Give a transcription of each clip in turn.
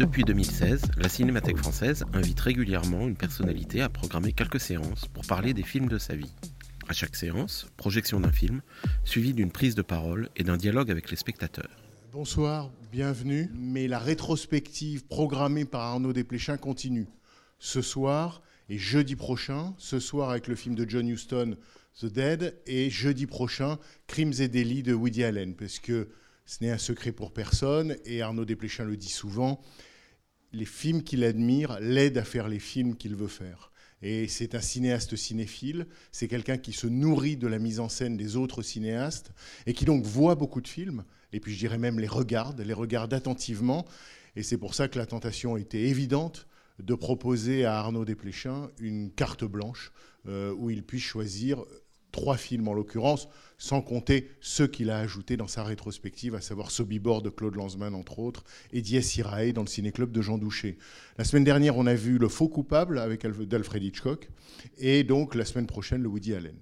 Depuis 2016, la Cinémathèque française invite régulièrement une personnalité à programmer quelques séances pour parler des films de sa vie. À chaque séance, projection d'un film, suivie d'une prise de parole et d'un dialogue avec les spectateurs. Bonsoir, bienvenue. Mais la rétrospective programmée par Arnaud Desplechin continue. Ce soir et jeudi prochain, ce soir avec le film de John Huston, The Dead, et jeudi prochain, Crimes et délits de Woody Allen, parce que ce n'est un secret pour personne, et Arnaud Desplechin le dit souvent, les films qu'il admire l'aident à faire les films qu'il veut faire. Et c'est un cinéaste cinéphile, c'est quelqu'un qui se nourrit de la mise en scène des autres cinéastes, et qui donc voit beaucoup de films, et puis je dirais même les regarde, les regarde attentivement, et c'est pour ça que la tentation était évidente de proposer à Arnaud Desplechin une carte blanche euh, où il puisse choisir trois films en l'occurrence, sans compter ceux qu'il a ajoutés dans sa rétrospective, à savoir Sobibor de Claude Lanzmann entre autres, et Dies Irae dans le ciné-club de Jean Douché. La semaine dernière, on a vu Le Faux Coupable avec Alf- d'Alfred Hitchcock, et donc la semaine prochaine, le Woody Allen.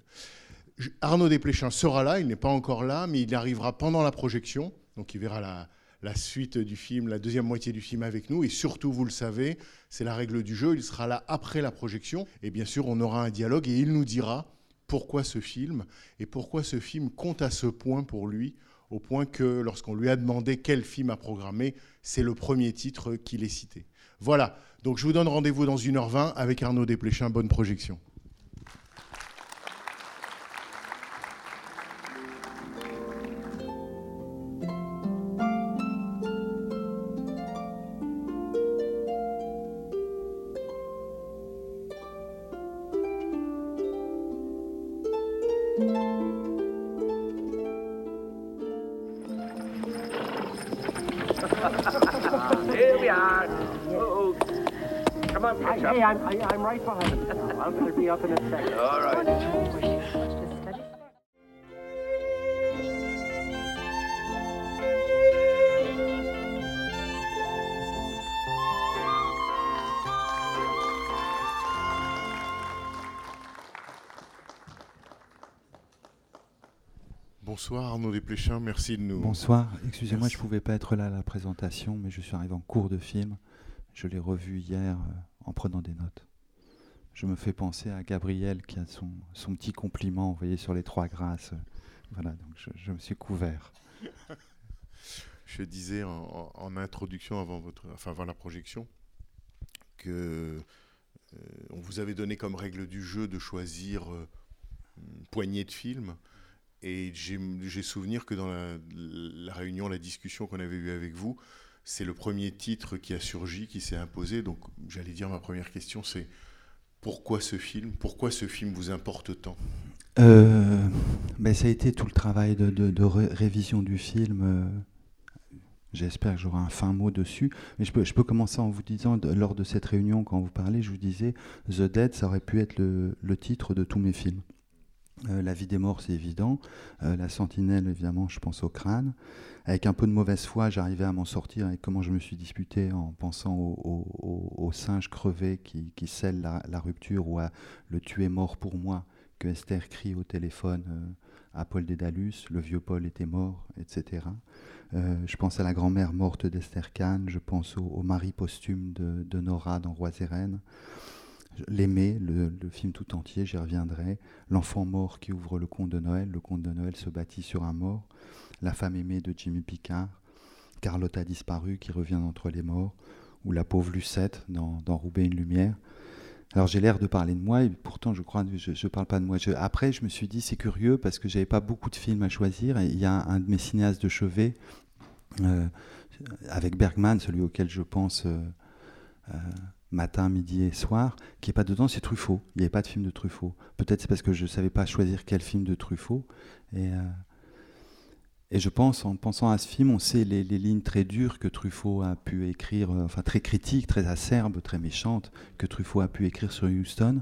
Arnaud Desplechin sera là, il n'est pas encore là, mais il arrivera pendant la projection, donc il verra la suite du film, la deuxième moitié du film avec nous, et surtout, vous le savez, c'est la règle du jeu, il sera là après la projection, et bien sûr, on aura un dialogue, et il nous dira pourquoi ce film, et pourquoi ce film compte à ce point pour lui, au point que lorsqu'on lui a demandé quel film à programmer, c'est le premier titre qu'il est cité. Voilà, donc je vous donne rendez-vous dans 1h20 avec Arnaud Desplechin, bonne projection. Bonsoir Arnaud Desplechin, merci de nous... Bonsoir, excusez-moi, je ne pouvais pas être là à la présentation, mais je suis arrivé en cours de film. Je l'ai revu hier euh, en prenant des notes. Je me fais penser à Gabriel qui a son, son petit compliment envoyé sur les trois grâces. Voilà, donc je, je me suis couvert. Je disais en introduction avant, votre, enfin avant la projection que euh, on vous avait donné comme règle du jeu de choisir euh, une poignée de films. Et j'ai souvenir que dans la, réunion, la discussion qu'on avait eue avec vous, c'est le premier titre qui a surgi, qui s'est imposé. Donc j'allais dire ma première question, c'est pourquoi ce film? Pourquoi ce film vous importe tant? Euh, ben, ça a été tout le travail de, de- de ré- révision du film. euh, J'espère que j'aurai un fin mot dessus. Mais je peux, commencer en vous disant, lors de cette réunion, quand vous parlez, je vous disais, The Dead, ça aurait pu être le titre de tous mes films. Euh, la vie des morts, c'est évident. Euh, la sentinelle, évidemment, je pense au crâne. Avec un peu de mauvaise foi, j'arrivais à m'en sortir avec comment je me suis disputé en pensant au, singe crevé qui, scelle la, rupture ou à le tuer mort pour moi que Esther crie au téléphone euh, à Paul Dédalus, le vieux Paul était mort, etc. Je pense à la grand-mère morte d'Esther Kahn, je pense au, mari posthume de, de Nora dans Rois et. L'aimer, le, film tout entier, j'y reviendrai. L'enfant mort qui ouvre le conte de Noël, le conte de Noël se bâtit sur un mort. La femme aimée de Jimmy Picard. Carlotta disparue qui revient d'entre les morts. Ou la pauvre Lucette dans, dans Roubaix une lumière. Alors j'ai l'air de parler de moi et pourtant je crois je ne parle pas de moi. Après je me suis dit c'est curieux parce que j'avais pas beaucoup de films à choisir il y a un, de mes cinéastes de chevet euh, avec Bergman, celui auquel je pense euh, euh, matin, midi et soir, qui est pas dedans, c'est Truffaut. Il n'y avait pas de film de Truffaut. Peut-être c'est parce que je savais pas choisir quel film de Truffaut et euh, et je pense, en pensant à ce film, on sait les, les lignes très dures que Truffaut a pu écrire, euh, enfin très critiques, très acerbes, très méchantes, que Truffaut a pu écrire sur Houston.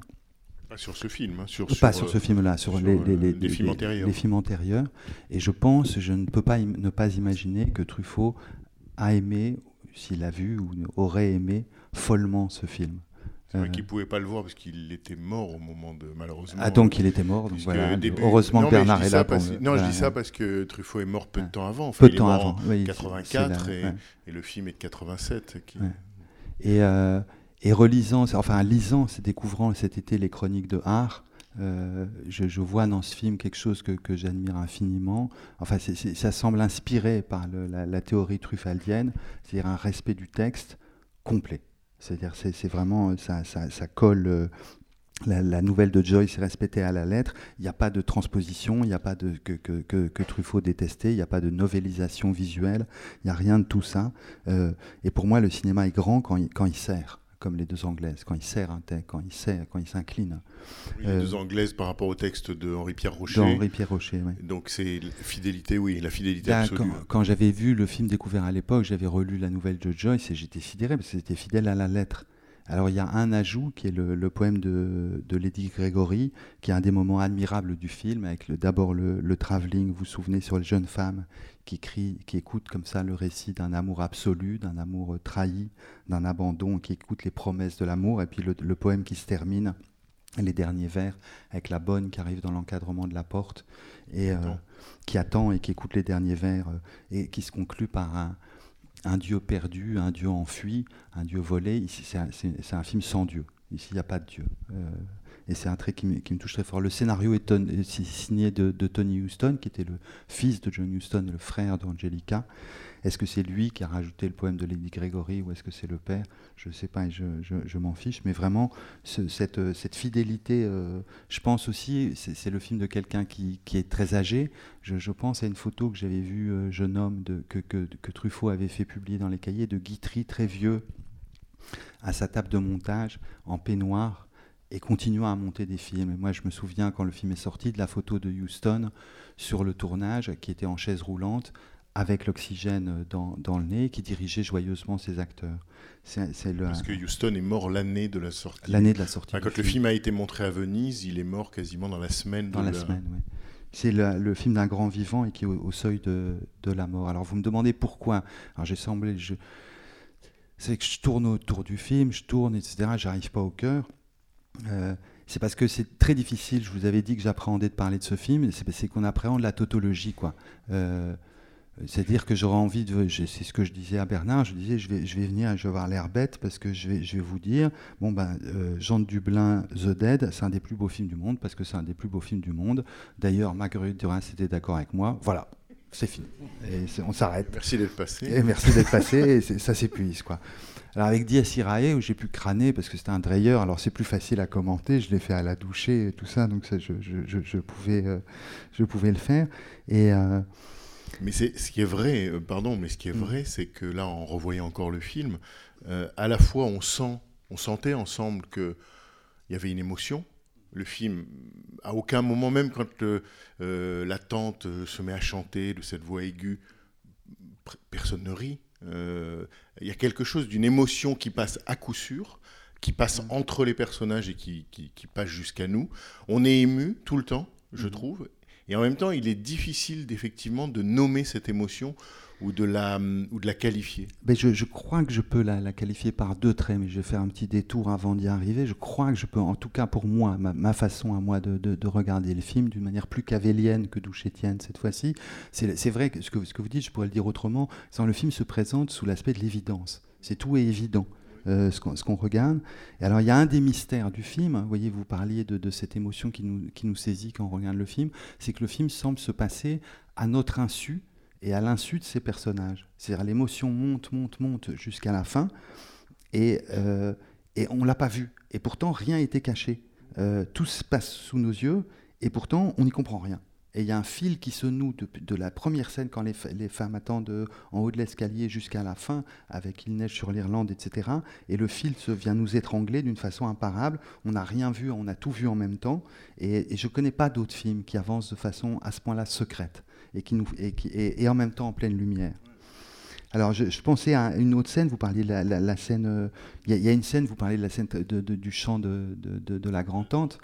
Pas sur ce film, hein, sur, pas sur, sur ce film-là, sur, sur, les, euh, les- les- les films antérieurs. les films antérieurs. Et je pense, je ne peux pas ne pas imaginer que Truffaut a aimé, s'il a vu ou aurait aimé follement ce film. C'est vrai Euh, qu'il ne pouvait pas le voir parce qu'il était mort au moment de malheureusement. ah donc il était mort, donc puisque voilà. début- Heureusement Non, que Bernard est là pour. parce- Non, je dis ça parce que Truffaut est mort peu de temps avant. Enfin, Peu de temps avant. en oui, c'est- 84 c'est la- et, ouais. et le film est de 87. qui- Ouais. Et, euh, et relisant, enfin lisant, découvrant cet été les chroniques de Art, euh, je, je vois dans ce film quelque chose que, que j'admire infiniment. Enfin, ça semble inspiré par le- la, la théorie truffaldienne, c'est-à-dire un respect du texte complet. C'est-à-dire, c'est vraiment, ça, ça, colle. euh, la, nouvelle de Joyce est respectée à la lettre. Il n'y a pas de transposition, il n'y a pas de que, Truffaut détestait, il n'y a pas de novélisation visuelle, il n'y a rien de tout ça. Euh, et pour moi, le cinéma est grand quand il sert, comme les deux anglaises, quand il sert un texte, quand il sert, quand il s'incline. Oui, les Euh, deux anglaises par rapport au texte de Henri-Pierre Rocher. Dans Henri-Pierre Rocher, oui. Donc c'est fidélité, oui, la fidélité Là, absolue. quand quand j'avais vu le film découvert à l'époque, j'avais relu la nouvelle de Joyce et j'étais sidéré parce que c'était fidèle à la lettre. Alors il y a un ajout qui est le, le poème de, de Lady Gregory, qui est un des moments admirables du film, avec d'abord le, le travelling, vous vous souvenez, sur les jeunes femmes qui crient, qui écoutent comme ça le récit d'un amour absolu, d'un amour euh, trahi, d'un abandon, qui écoutent les promesses de l'amour, et puis le, le poème qui se termine, les derniers vers, avec la bonne qui arrive dans l'encadrement de la porte, et euh, qui attend et qui écoute les derniers vers, euh, et qui se conclut par un, un Dieu perdu, un Dieu enfui, un Dieu volé. Ici, c'est un, film sans Dieu. Ici, il n'y a pas de Dieu. Euh, et c'est un trait qui me, touche très fort. Le scénario est, signé de Tony Houston, qui était le fils de John Houston, le frère d'Angelica. Est-ce que c'est lui qui a rajouté le poème de Lady Gregory ou est-ce que c'est le père? Je ne sais pas et je, m'en fiche. Mais vraiment, euh, cette fidélité, euh, je pense aussi, c'est le film de quelqu'un qui, est très âgé. Je, pense à une photo que j'avais vue, euh, jeune homme, que Truffaut avait fait publier dans les cahiers, de Guitry, très vieux, à sa table de montage, en peignoir, et continuant à monter des films. Et moi, je me souviens, quand le film est sorti, de la photo de Houston sur le tournage, qui était en chaise roulante, avec l'oxygène dans, dans le nez, qui dirigeait joyeusement ses acteurs. Le- Parce que Houston est mort l'année de la sortie. l'année de la sortie. Enfin, quand le film a été montré à Venise, il est mort quasiment dans la semaine. Dans de la semaine, oui. C'est le, le film d'un grand vivant et qui est au, au seuil de, de la mort. Alors vous me demandez pourquoi. Alors j'ai semblé, je, c'est que je tourne autour du film, je tourne, etc. J'arrive pas au cœur. Euh, c'est parce que c'est très difficile. Je vous avais dit que j'appréhendais de parler de ce film. c'est qu'on appréhende la tautologie, quoi. Euh, c'est-à-dire que j'aurais envie de. C'est ce que je disais à Bernard. Je disais, je vais, je vais venir, je vais avoir l'air bête parce que je vais, je vais vous dire, bon ben, euh, Jean de Dublin, The Dead, c'est un des plus beaux films du monde parce que c'est un des plus beaux films du monde. D'ailleurs, Marguerite Duras était d'accord avec moi. Voilà, c'est fini. Et on s'arrête. Merci d'être passé. Et merci d'être passé. et ça s'épuise, quoi. Alors avec Diaz Irae, où j'ai pu crâner parce que c'était un drayeur, alors c'est plus facile à commenter. Je l'ai fait à la doucher et tout ça, donc ça, je, je- je- je pouvais, euh, je pouvais le faire. Et euh, Mais c'est ce qui est vrai, euh, pardon, mais ce qui est Mm. vrai, c'est que là, en revoyant encore le film, euh, à la fois on sent, on sentait ensemble que il y avait une émotion. Le film, à aucun moment, même quand le- euh, la tante se met à chanter de cette voix aiguë, personne ne rit. Euh, Il y a quelque chose d'une émotion qui passe à coup sûr, qui passe Mm. entre les personnages et qui, qui- qui passe jusqu'à nous. On est ému tout le temps, je Mm. trouve. Et en même temps, il est difficile d'effectivement de nommer cette émotion ou de la, ou de la qualifier. ben, je, je crois que je peux la, la qualifier par deux traits, mais je vais faire un petit détour avant d'y arriver. Je crois que je peux, en tout cas pour moi, ma, ma façon à moi de, de- de regarder le film d'une manière plus cavélienne que douchétienne cette fois-ci. C'est vrai que ce, que ce que vous dites, je pourrais le dire autrement, le film se présente sous l'aspect de l'évidence. C'est tout est évident. Euh, ce qu'on regarde. Et alors, il y a un des mystères du film, vous voyez, vous parliez de, cette émotion qui nous, saisit quand on regarde le film, c'est que le film semble se passer à notre insu et à l'insu de ces personnages. C'est-à-dire l'émotion monte, monte, monte jusqu'à la fin, et, euh, on ne l'a pas vu. Et pourtant, rien n'était caché. Euh, tout se passe sous nos yeux, et pourtant, on n'y comprend rien. Et il y a un fil qui se noue de, la première scène quand les, femmes attendent euh, en haut de l'escalier jusqu'à la fin, avec Il neige sur l'Irlande, etc. Et le fil se vient nous étrangler d'une façon imparable. On n'a rien vu, on a tout vu en même temps. Et, je ne connais pas d'autres films qui avancent de façon à ce point-là secrète et, qui nous, et, en même temps en pleine lumière. Alors, je, pensais à une autre scène. Vous parliez de la, scène. euh, Il y, a- une scène. Vous parlez de la scène de- du chant de- de la grand-tante.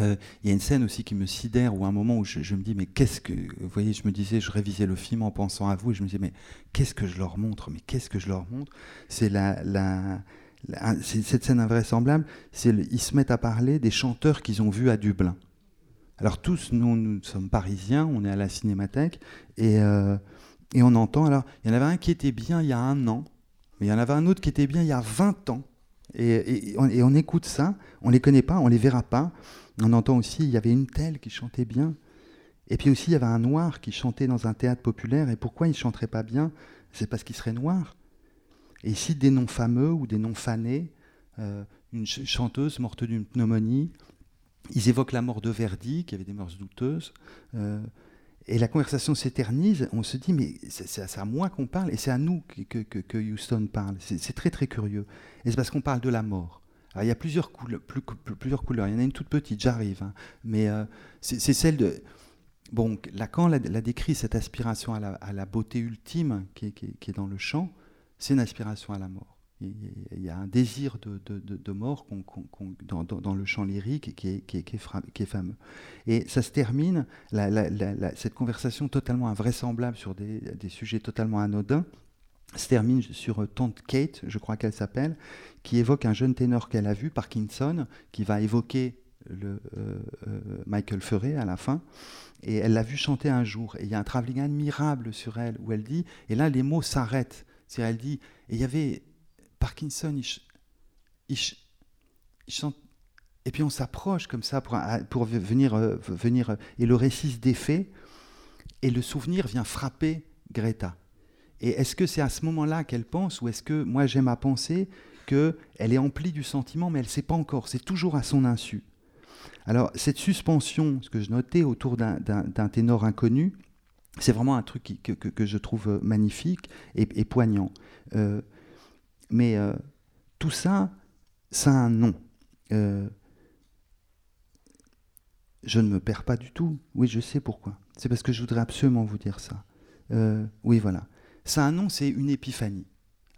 Euh, Il y a une scène aussi qui me sidère, ou un moment où je, me dis, mais qu'est-ce que. Vous voyez, je me disais, je révisais le film en pensant à vous, et je me disais, mais qu'est-ce que je leur montre Mais qu'est-ce que je leur montre? C'est la. cette scène invraisemblable, c'est ils se mettent à parler des chanteurs qu'ils ont vus à Dublin. Alors tous, nous, nous sommes parisiens, on est à la cinémathèque, et, euh, et on entend, alors, il y en avait un qui était bien il y a un an, mais il y en avait un autre qui était bien il y a 20 ans. Et, et- on, on écoute ça, on les connaît pas, on les verra pas. On entend aussi, il y avait une telle qui chantait bien. Et puis aussi, il y avait un noir qui chantait dans un théâtre populaire. Et pourquoi il ne chanterait pas bien? C'est parce qu'il serait noir. Et ici, des noms fameux ou des noms fanés, euh, une ch- chanteuse morte d'une pneumonie, ils évoquent la mort de Verdi, qui avait des mœurs douteuses. euh, et la conversation s'éternise. On se dit, mais c'est à- moi qu'on parle, et c'est à nous que, que- Houston parle. C'est très, très curieux. Et c'est parce qu'on parle de la mort. Alors, il y a plusieurs, couleurs. Il y en a une toute petite, j'arrive. hein. Mais euh, c'est celle de. Bon, Lacan l'a décrit, cette aspiration à la, beauté ultime qui est, dans le chant, c'est une aspiration à la mort. Il y a- un désir de, mort dans, le chant lyrique qui est, fameux. Et ça se termine, cette conversation totalement invraisemblable sur des sujets totalement anodins, se termine sur euh, Tante Kate, je crois qu'elle s'appelle, qui évoque un jeune ténor qu'elle a vu, Parkinson, qui va évoquer le, euh, euh, Michael Ferré à la fin. Et elle l'a vu chanter un jour. Et il y a un travelling admirable sur elle où elle dit, et là les mots s'arrêtent. C'est elle dit, et il y avait Parkinson, il, ch- il ch- il chante. Et puis on s'approche comme ça pour, venir, venir. Et le récit se défait, et le souvenir vient frapper Greta. Et est-ce que c'est à ce moment-là qu'elle pense, ou est-ce que moi j'aime à penser qu'elle est emplie du sentiment, mais elle ne sait pas encore, c'est toujours à son insu. Alors cette suspension, ce que je notais autour d'un- ténor inconnu, c'est vraiment un truc que, je trouve magnifique et, poignant. Euh, mais euh, tout ça, ça a un nom. Euh, je ne me perds pas du tout. Oui, je sais pourquoi. C'est parce que je voudrais absolument vous dire ça. Oui, voilà. Ça a un nom, c'est une épiphanie.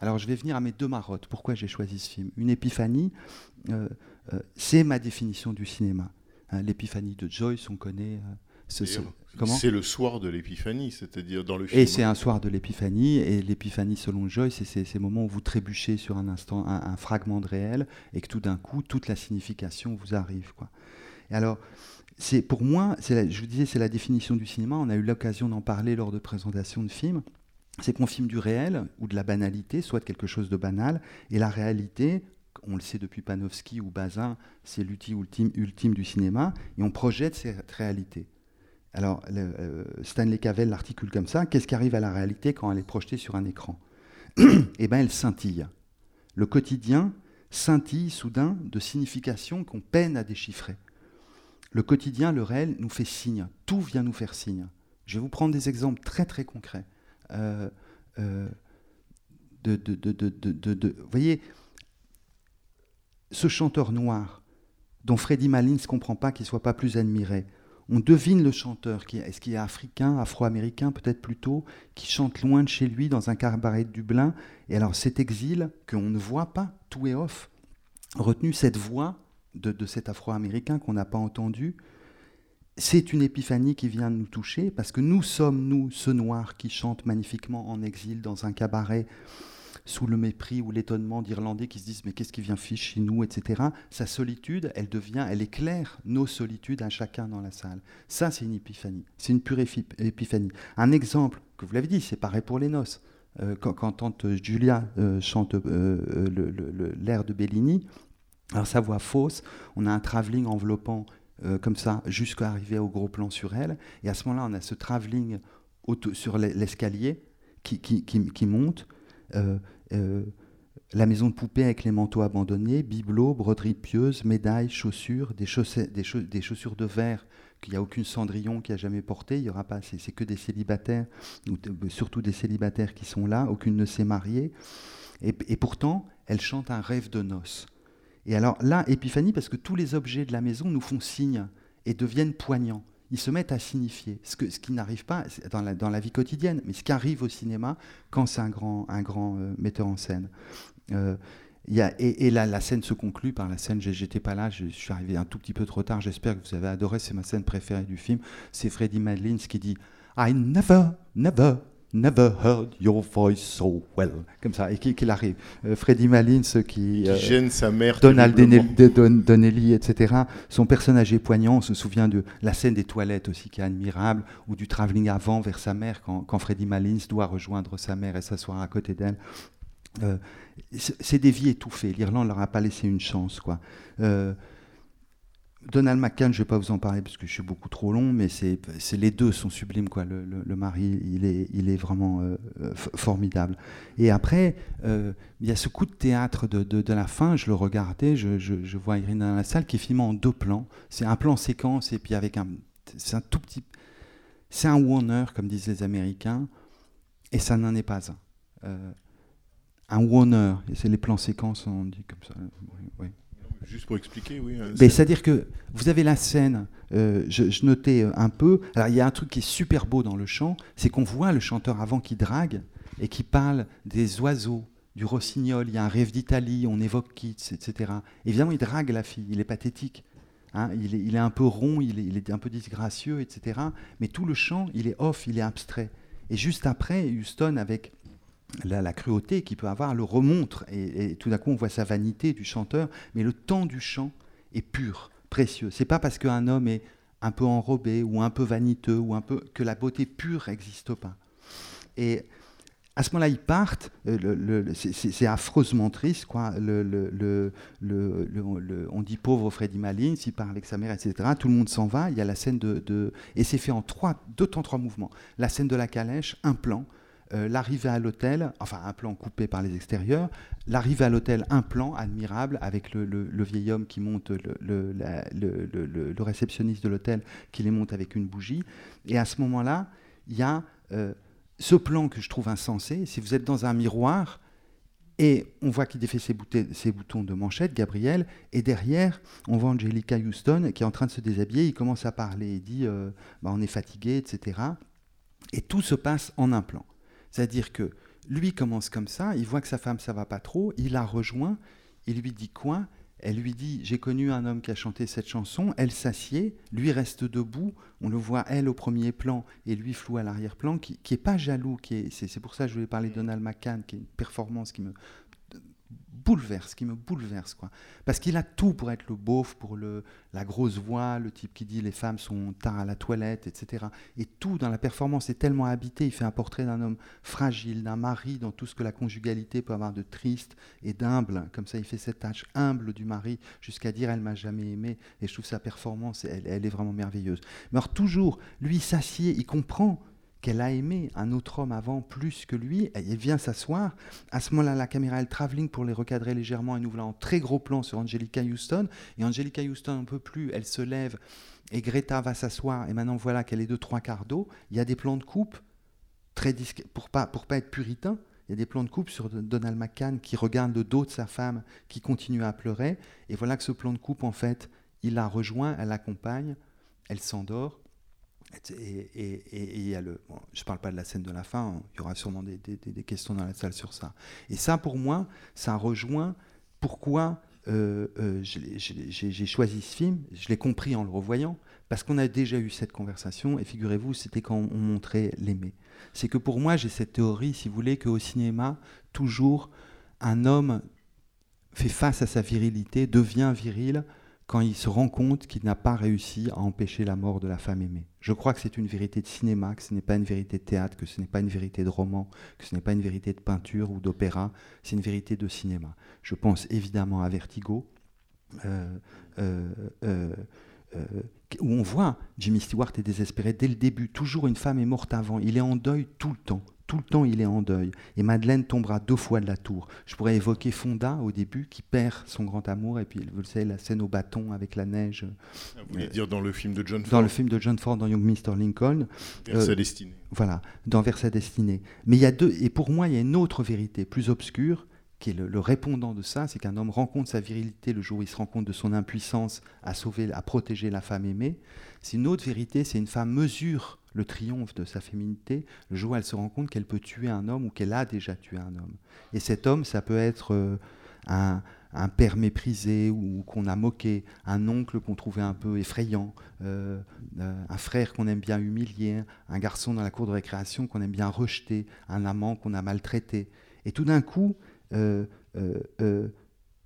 Alors je vais venir à mes deux marottes. Pourquoi j'ai choisi ce film? Une épiphanie, euh, euh, c'est ma définition du cinéma. Hein, L'épiphanie de Joyce, on connaît. euh, ce- ce- D'ailleurs, comment? C'est le soir de l'épiphanie, c'est-à-dire dans le film. et c'est un soir de l'épiphanie, et l'épiphanie selon Joyce, c'est ces, moments où vous trébuchez sur un instant, un, un fragment de réel, et que tout d'un coup, toute la signification vous arrive. Quoi. Et alors, c'est pour moi, la- je vous disais, c'est la définition du cinéma. On a eu l'occasion d'en parler lors de présentations de films. C'est qu'on filme du réel ou de la banalité, soit de quelque chose de banal, et la réalité, on le sait depuis Panofsky ou Bazin, c'est l'outil ultime, ultime du cinéma, et on projette cette réalité. Alors, euh, Stanley Cavell l'articule comme ça. Qu'est-ce qui arrive à la réalité quand elle est projetée sur un écran? Eh bien, elle scintille. Le quotidien scintille soudain de significations qu'on peine à déchiffrer. Le quotidien, le réel, nous fait signe. Tout vient nous faire signe. Je vais vous prendre des exemples très très concrets. Euh, euh, de, de, de, de, vous voyez, ce chanteur noir dont Freddie Malin ne comprend pas qu'il ne soit pas plus admiré, on devine le chanteur, est-ce qu'il est africain, afro-américain peut-être plutôt, qui chante loin de chez lui dans un cabaret de Dublin. Et alors cet exil qu'on ne voit pas, tout est off, retenu cette voix de, de cet afro-américain qu'on n'a pas entendu, c'est une épiphanie qui vient nous toucher, parce que nous sommes, nous, ce noir qui chante magnifiquement en exil dans un cabaret, sous le mépris ou l'étonnement d'Irlandais qui se disent mais qu'est-ce qui vient fiche chez nous, etc. Sa solitude, elle devient, elle éclaire nos solitudes à chacun dans la salle. Ça, c'est une épiphanie. C'est une pure épi- épiphanie. Un exemple, que vous l'avez dit, c'est pareil pour les noces. Euh, quand, tante Julia euh, chante euh, l'air de Bellini, alors sa voix fausse, on a un travelling enveloppant euh, comme ça jusqu'à arriver au gros plan sur elle. Et à ce moment-là, on a ce travelling sur l'e- l'escalier qui, monte. Euh, euh, la maison de poupée avec les manteaux abandonnés, bibelots, broderies pieuses, médailles, chaussures, des, chaussures de verre qu'il n'y a aucune Cendrillon qui a jamais porté. Il y aura pas, c'est que des célibataires, ou surtout des célibataires qui sont là. Aucune ne s'est mariée. Et, et pourtant, elle chante un rêve de noces. Et alors là, épiphanie, parce que tous les objets de la maison nous font signe et deviennent poignants. ils se mettent à signifier, ce, qui n'arrive pas dans la, vie quotidienne, mais ce qui arrive au cinéma quand c'est un grand, un grand euh, metteur en scène. Euh, et, et la, scène se conclut par la scène, j'étais pas là, je, suis arrivé un tout petit peu trop tard, j'espère que vous avez adoré, c'est ma scène préférée du film, c'est Freddie Madlins qui dit « I never, never, Never heard your voice so well. Comme ça, et qu'il qui arrive. Euh, Freddie Malins qui, qui euh, gêne sa mère. Donald Donnelly, etc. Son personnage est poignant. On se souvient de la scène des toilettes aussi, qui est admirable, ou du travelling avant vers sa mère, quand, quand Freddie Malins doit rejoindre sa mère et s'asseoir à côté d'elle. Euh, c'est des vies étouffées. L'Irlande leur a pas laissé une chance, quoi. Donald McCann, je ne vais pas vous en parler parce que je suis beaucoup trop long, mais c'est les deux sont sublimes. Quoi. Le, mari, il est, vraiment euh, formidable. Et après, euh, il y a ce coup de théâtre de, la fin, je le regardais, je, vois Irina dans la salle qui est filmé en deux plans. C'est un plan séquence et puis avec un. C'est un tout petit. C'est un Warner, comme disent les Américains, et ça n'en est pas un. Euh, un Warner, c'est les plans séquences, on dit comme ça. Oui, oui. Juste pour expliquer, oui. Euh, C'est-à-dire que vous avez la scène, euh, je, je, notais un peu, alors il y a un truc qui est super beau dans le chant, c'est qu'on voit le chanteur avant qui drague et qui parle des oiseaux, du rossignol, il y a un rêve d'Italie, on évoque Keats, etc. Évidemment, il drague la fille, il est pathétique. Hein, il, est, il, est, un peu rond, il est, il est, un peu disgracieux, etc. Mais tout le chant, il est off, il est abstrait. Et juste après, Houston, avec la, cruauté qu'il peut avoir le remontre et, tout d'un coup on voit sa vanité du chanteur, mais le temps du chant est pur, précieux. C'est pas parce qu'un homme est un peu enrobé ou un peu vaniteux ou un peu que la beauté pure n'existe pas. Et à ce moment-là, ils partent. Euh, c'est affreusement triste, quoi. On dit pauvre Freddy Malins, il part avec sa mère, etc. Tout le monde s'en va. Il y a la scène de, de et c'est fait en trois, deux temps trois mouvements. La scène de la calèche, un plan euh, l'arrivée à l'hôtel, enfin un plan coupé par les extérieurs, l'arrivée à l'hôtel, un plan admirable avec le, vieil homme qui monte, le, réceptionniste de l'hôtel qui les monte avec une bougie. Et à ce moment-là, il y a euh, ce plan que je trouve insensé. Si vous êtes dans un miroir, et on voit qu'il défait ses, ses, boutons de manchette, Gabriel, et derrière, on voit Angelica Houston qui est en train de se déshabiller, il commence à parler, il dit euh, bah, on est fatigué, etc. Et tout se passe en un plan. C'est-à-dire que lui commence comme ça, il voit que sa femme ça va pas trop, il la rejoint, il lui dit quoi? Elle lui dit j'ai connu un homme qui a chanté cette chanson, elle s'assied, lui reste debout, on le voit elle au premier plan et lui flou à l'arrière-plan, qui, qui est pas jaloux, qui est, c'est, pour ça que je voulais parler de Donald McCann, qui est une performance qui me bouleverse, qui me bouleverse, quoi. Parce qu'il a tout pour être le beauf, pour le, la grosse voix, le type qui dit les femmes sont tard à la toilette, etc. Et tout dans la performance est tellement habité. Il fait un portrait d'un homme fragile, d'un mari, dans tout ce que la conjugalité peut avoir de triste et d'humble. Comme ça, il fait cette tâche humble du mari jusqu'à dire elle m'a jamais aimé. Et je trouve sa performance, elle, est vraiment merveilleuse. Mais alors toujours, lui s'assied, il comprend qu'elle a aimé un autre homme avant plus que lui, elle vient s'asseoir. À ce moment-là, la caméra, elle travelling pour les recadrer légèrement et nous voilà en très gros plan sur Angelica Houston. Et Angelica Houston un peu plus, elle se lève et Greta va s'asseoir. Et maintenant, voilà qu'elle est de trois quarts d'eau. Il y a des plans de coupe, très pour pas, pour pas être puritain. Il y a des plans de coupe sur Donald McCann qui regarde le dos de sa femme qui continue à pleurer. Et voilà que ce plan de coupe, en fait, il la rejoint, elle l'accompagne, elle s'endort. Et, il y a le, je ne parle pas de la scène de la fin, hein, il y aura sûrement des, questions dans la salle sur ça. Et ça, pour moi, ça rejoint pourquoi euh, euh, j'ai choisi ce film. Je l'ai compris en le revoyant, parce qu'on a déjà eu cette conversation, et figurez-vous, c'était quand on montrait l'aimer. C'est que pour moi, j'ai cette théorie, si vous voulez, qu'au cinéma, toujours, un homme fait face à sa virilité, devient viril quand il se rend compte qu'il n'a pas réussi à empêcher la mort de la femme aimée. Je crois que c'est une vérité de cinéma, que ce n'est pas une vérité de théâtre, que ce n'est pas une vérité de roman, que ce n'est pas une vérité de peinture ou d'opéra, c'est une vérité de cinéma. Je pense évidemment à Vertigo, euh, euh, euh, où on voit Jimmy Stewart est désespéré dès le début. Toujours une femme est morte avant. Il est en deuil tout le temps. Tout le temps, il est en deuil. Et Madeleine tombera deux fois de la tour. Je pourrais évoquer Fonda au début, qui perd son grand amour, et puis, vous le savez, la scène au bâton avec la neige. Vous voulez euh, dire dans le film de John Ford Dans le film de John Ford, dans Young Mr. Lincoln. Vers euh, sa destinée. Voilà, dans Vers sa destinée. Mais il y a deux, et pour moi, il y a une autre vérité, plus obscure, qui est le, répondant de ça, c'est qu'un homme rencontre sa virilité le jour où il se rend compte de son impuissance à sauver, à protéger la femme aimée. C'est une autre vérité, c'est une femme mesure le triomphe de sa féminité le jour où elle se rend compte qu'elle peut tuer un homme ou qu'elle a déjà tué un homme. Et cet homme, ça peut être euh, un, père méprisé ou qu'on a moqué, un oncle qu'on trouvait un peu effrayant, euh, euh, un frère qu'on aime bien humilier, un garçon dans la cour de récréation qu'on aime bien rejeter, un amant qu'on a maltraité. Et tout d'un coup,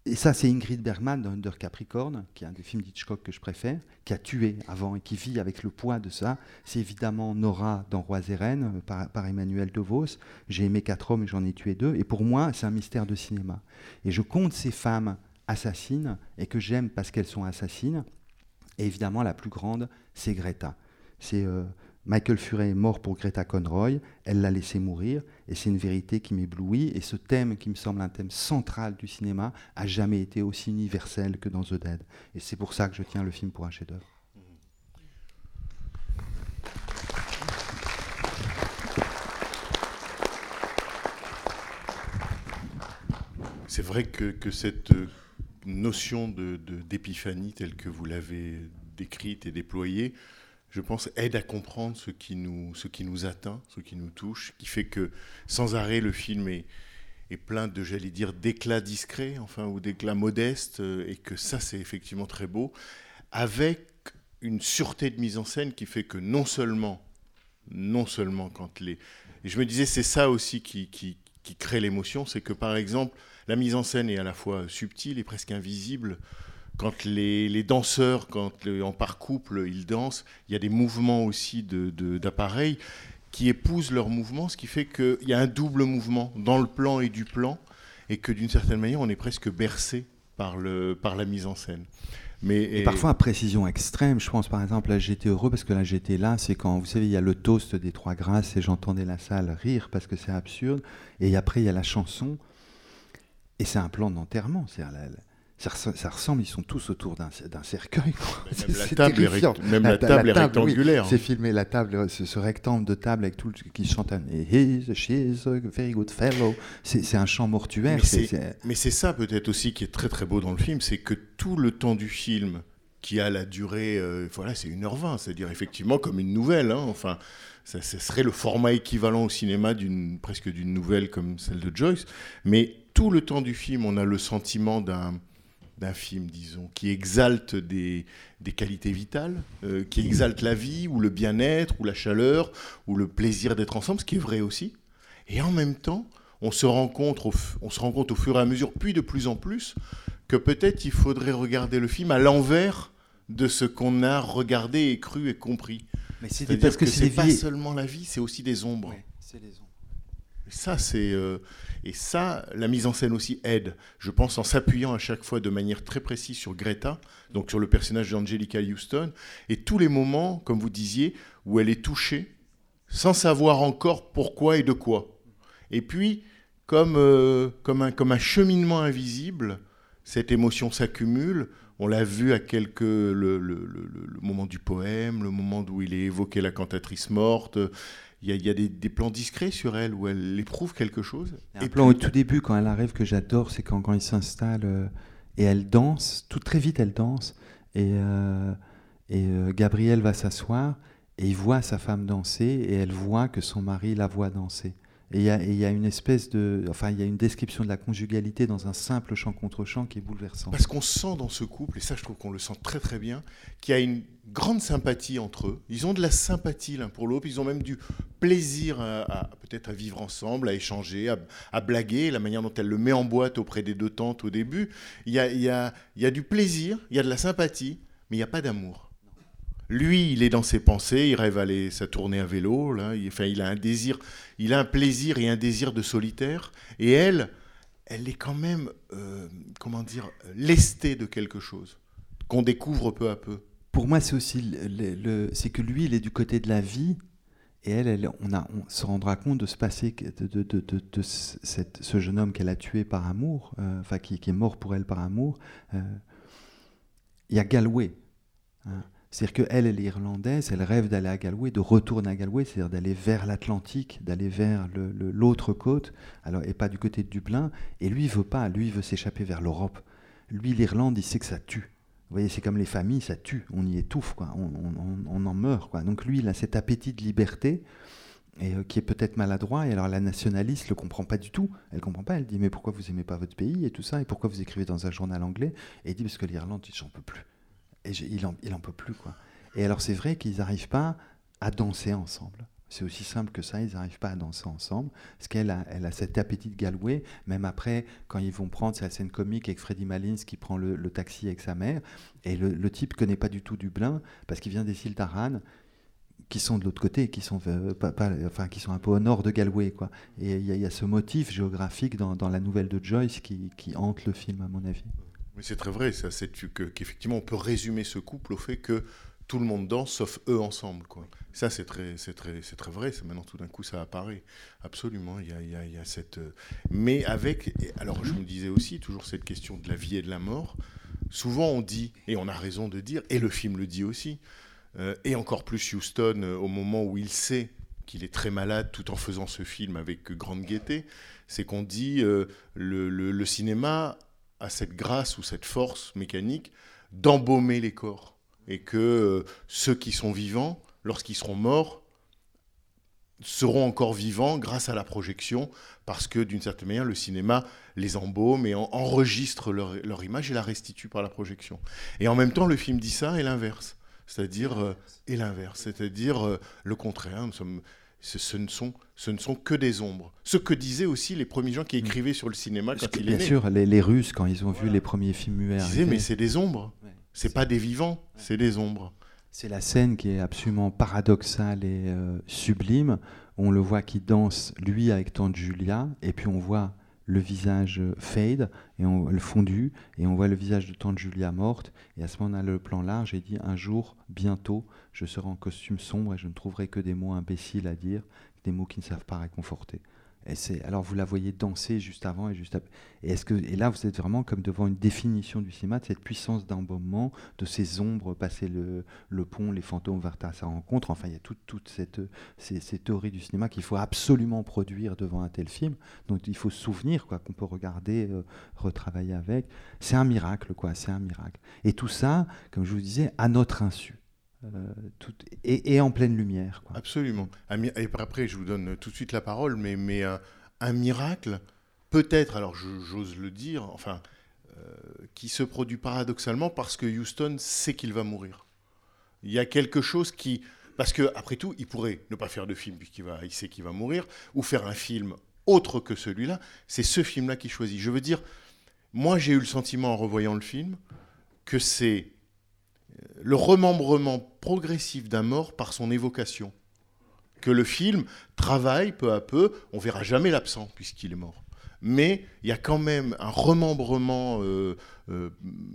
et ça c'est Ingrid Bergman dans Under Capricorn, qui est un des films d'Hitchcock que je préfère, qui a tué avant et qui vit avec le poids de ça. C'est évidemment Nora dans Rois et Reines, euh, par, Emmanuel DeVos. J'ai aimé quatre hommes et j'en ai tué deux. Et pour moi, c'est un mystère de cinéma. Et je compte ces femmes assassines et que j'aime parce qu'elles sont assassines. Et évidemment, la plus grande, c'est Greta. C'est euh, Michael Furet est mort pour Greta Conroy. Elle l'a laissé mourir. Et c'est une vérité qui m'éblouit. Et ce thème, qui me semble un thème central du cinéma, a jamais été aussi universel que dans The Dead. Et c'est pour ça que je tiens le film pour un chef-d'œuvre. C'est vrai que, cette euh, notion d'épiphanie telle que vous l'avez décrite et déployée, je pense, aide à comprendre ce qui nous, ce qui nous atteint, ce qui nous touche, qui fait que sans arrêt, le film est, est plein de, j'allais dire, d'éclats discrets, enfin, ou d'éclats modestes, euh, et que ça, c'est effectivement très beau, avec une sûreté de mise en scène qui fait que non seulement, non seulement quand les... Et je me disais, c'est ça aussi qui, qui, qui crée l'émotion, c'est que par exemple, la mise en scène est à la fois subtile et presque invisible. Quand les, les danseurs, quand le- en par couple, ils dansent, il y a des mouvements aussi de- de- d'appareils qui épousent leurs mouvements, ce qui fait qu'il y a un double mouvement dans le plan et du plan, et que d'une certaine manière, on est presque bercé par, le, par la mise en scène. Mais, Et parfois à précision extrême, je pense par exemple, là j'étais heureux parce que là j'étais là, c'est quand, vous savez, il y a le toast des trois grâces et j'entendais la salle rire parce que c'est absurde, et après il y a la chanson, et c'est un plan d'enterrement, c'est-à-dire ça, res- ça ressemble, ils sont tous autour d'un cercueil. Même la table est terrifiant. rect- même la ta- table est oui. rectangulaire. c'est filmé, la table, ce, ce rectangle de table avec tout le, qui chante un He's, she's a very good fellow. C'est un chant mortuaire. Mais c'est- Mais ça peut-être aussi qui est très très beau dans le film, c'est que tout le temps du film, qui a la durée, euh, voilà, c'est 1h20, c'est-à-dire effectivement comme une nouvelle, hein, enfin, ça, ça serait le format équivalent au cinéma d'une presque d'une nouvelle comme celle de Joyce, mais tout le temps du film, on a le sentiment d'un d'un film, disons, qui exalte des, des qualités vitales, euh, qui exalte la vie, ou le bien-être, ou la chaleur, ou le plaisir d'être ensemble, ce qui est vrai aussi. Et en même temps, on se, rencontre au, on se rend compte au fur et à mesure, puis de plus en plus, que peut-être il faudrait regarder le film à l'envers de ce qu'on a regardé et cru et compris. Mais c'est C'est-à-dire parce que, que c'est pas seulement la vie, c'est aussi des ombres. Ouais, c'est les ombres. Et ça, c'est euh, et ça, la mise en scène aussi aide. Je pense en s'appuyant à chaque fois de manière très précise sur Greta, donc sur le personnage d'Angelica Houston, et tous les moments, comme vous disiez, où elle est touchée, sans savoir encore pourquoi et de quoi. Et puis, comme euh, comme un comme un cheminement invisible, cette émotion s'accumule. On l'a vu à quelques le, le- le- moment du poème, le moment où il est évoqué la cantatrice morte. Il y a, il y a des, des plans discrets sur elle où elle éprouve quelque chose. Il y a un plan au tout début quand elle arrive que j'adore, c'est quand, quand il s'installe euh, et elle danse, tout très vite elle danse, et, euh, et euh, Gabriel va s'asseoir et il voit sa femme danser et elle voit que son mari la voit danser. Et il y a, une espèce de, enfin il y a une description de la conjugalité dans un simple chant contre chant qui est bouleversant. Parce qu'on sent dans ce couple, et ça je trouve qu'on le sent très très bien, qu'il y a une grande sympathie entre eux. Ils ont de la sympathie l'un pour l'autre, ils ont même du plaisir à, peut-être à vivre ensemble, à échanger, à, blaguer, la manière dont elle le met en boîte auprès des deux tantes au début. Il y a du plaisir, il y a de la sympathie, mais il n'y a pas d'amour. Lui, il est dans ses pensées, il rêve aller sa tournée à vélo, là, il, enfin, il a un désir, il a un plaisir et un désir de solitaire, et elle, elle est quand même, euh, comment dire, lestée de quelque chose qu'on découvre peu à peu. Pour moi, c'est aussi le, c'est que lui, il est du côté de la vie, et elle, elle- on, se rendra compte de passer que- de, de, de, de- ce- ce jeune homme qu'elle a tué par amour, euh, enfin qui, qui est mort pour elle par amour. euh, Il y a Galway. hein. C'est-à-dire qu'elle, elle est irlandaise, elle rêve d'aller à Galway, de retourner à Galway, c'est-à-dire d'aller vers l'Atlantique, d'aller vers l'autre côte, alors, et pas du côté de Dublin. Et lui, il veut pas, lui, il veut s'échapper vers l'Europe. Lui, l'Irlande, il sait que ça tue. Vous voyez, c'est comme les familles, ça tue, on y étouffe, quoi. On, en meurt. Quoi. Donc lui, il a cet appétit de liberté et euh, qui est peut-être maladroit. Et alors la nationaliste le comprend pas du tout. Elle comprend pas. Elle dit mais pourquoi vous aimez pas votre pays et tout ça et pourquoi vous écrivez dans un journal anglais? Et il dit parce que l'Irlande, j'en peux plus. Et il en, il en peut plus quoi. Et alors c'est vrai qu'ils n'arrivent pas à danser ensemble. C'est aussi simple que ça, ils n'arrivent pas à danser ensemble. Parce qu'elle a, elle cet appétit de Galway, même après, quand ils vont prendre, c'est la scène comique avec Freddie Malins qui prend le, taxi avec sa mère. Et le, le type connaît pas du tout Dublin, parce qu'il vient des îles qui sont de l'autre côté, qui sont, euh, enfin, qui sont un peu au nord de Galway. Quoi. Et il y, a- ce motif géographique dans, la nouvelle de Joyce qui hante le film, à mon avis. Mais c'est très vrai, ça, c'est que- qu'effectivement, on peut résumer ce couple au fait que tout le monde danse sauf eux ensemble. Ça, c'est très, c'est très, c'est très vrai. Maintenant tout d'un coup, ça apparaît. Absolument, il y a, il y a- cette. euh, Mais avec. Alors, je me disais aussi toujours cette question de la vie et de la mort. Souvent, on dit, et on a raison de dire, et le film le dit aussi, euh, et encore plus Houston euh, au moment où il sait qu'il est très malade tout en faisant ce film avec grande gaieté, c'est qu'on dit le cinéma a cette grâce ou cette force mécanique d'embaumer les corps. Et que euh, ceux qui sont vivants, lorsqu'ils seront morts, seront encore vivants grâce à la projection, parce que d'une certaine manière, le cinéma les embaume et en- enregistre leur, leur image et la restitue par la projection. Et en même temps, le film dit ça et l'inverse. C'est-à-dire, euh, et l'inverse, c'est-à-dire euh, le contraire. Nous sommes, ce, ne sont, ce ne sont que des ombres. Ce que disaient aussi les premiers gens qui écrivaient sur le cinéma quand que, il est bien né. sûr, les, les Russes, quand ils ont vu les premiers films muets Ils disaient, mais c'est des ombres. Ouais. C'est pas des vivants, c'est des ombres. C'est la scène qui est absolument paradoxale et euh, sublime. On le voit qui danse, lui, avec Tante Julia, et puis on voit le visage euh, fade, et on, le fondu, et on voit le visage de Tante Julia morte. Et à ce moment, on a le plan large, et dit Un jour, bientôt, je serai en costume sombre et je ne trouverai que des mots imbéciles à dire, des mots qui ne savent pas réconforter. Alors vous la voyez danser juste avant et juste après. Et, est-ce que, et là, vous êtes vraiment comme devant une définition du cinéma, de cette puissance d'embaumement, de ces ombres, passer le, le pont, les fantômes vers à sa rencontre. Enfin, il y a toute, cette, ces, ces théories du cinéma qu'il faut absolument produire devant un tel film. Donc il faut se souvenir quoi, qu'on peut regarder, euh, retravailler avec. C'est un miracle, quoi. C'est un miracle. Et tout ça, comme je vous disais, à notre insu. Euh, et, et en pleine lumière. Absolument. Et après, je vous donne tout de suite la parole, mais, un, un miracle, peut-être, alors j'ose le dire, enfin, euh, qui se produit paradoxalement parce que Houston sait qu'il va mourir. Il y a quelque chose qui. Parce que après tout, il pourrait ne pas faire de film puisqu'il va, il sait qu'il va mourir, ou faire un film autre que celui-là. C'est ce film-là qu'il choisit. Je veux dire, moi j'ai eu le sentiment en revoyant le film que c'est euh, le remembrement progressif d'un mort par son évocation. Que le film travaille peu à peu, on verra jamais l'absent puisqu'il est mort. Mais il y a quand même un remembrement euh, euh,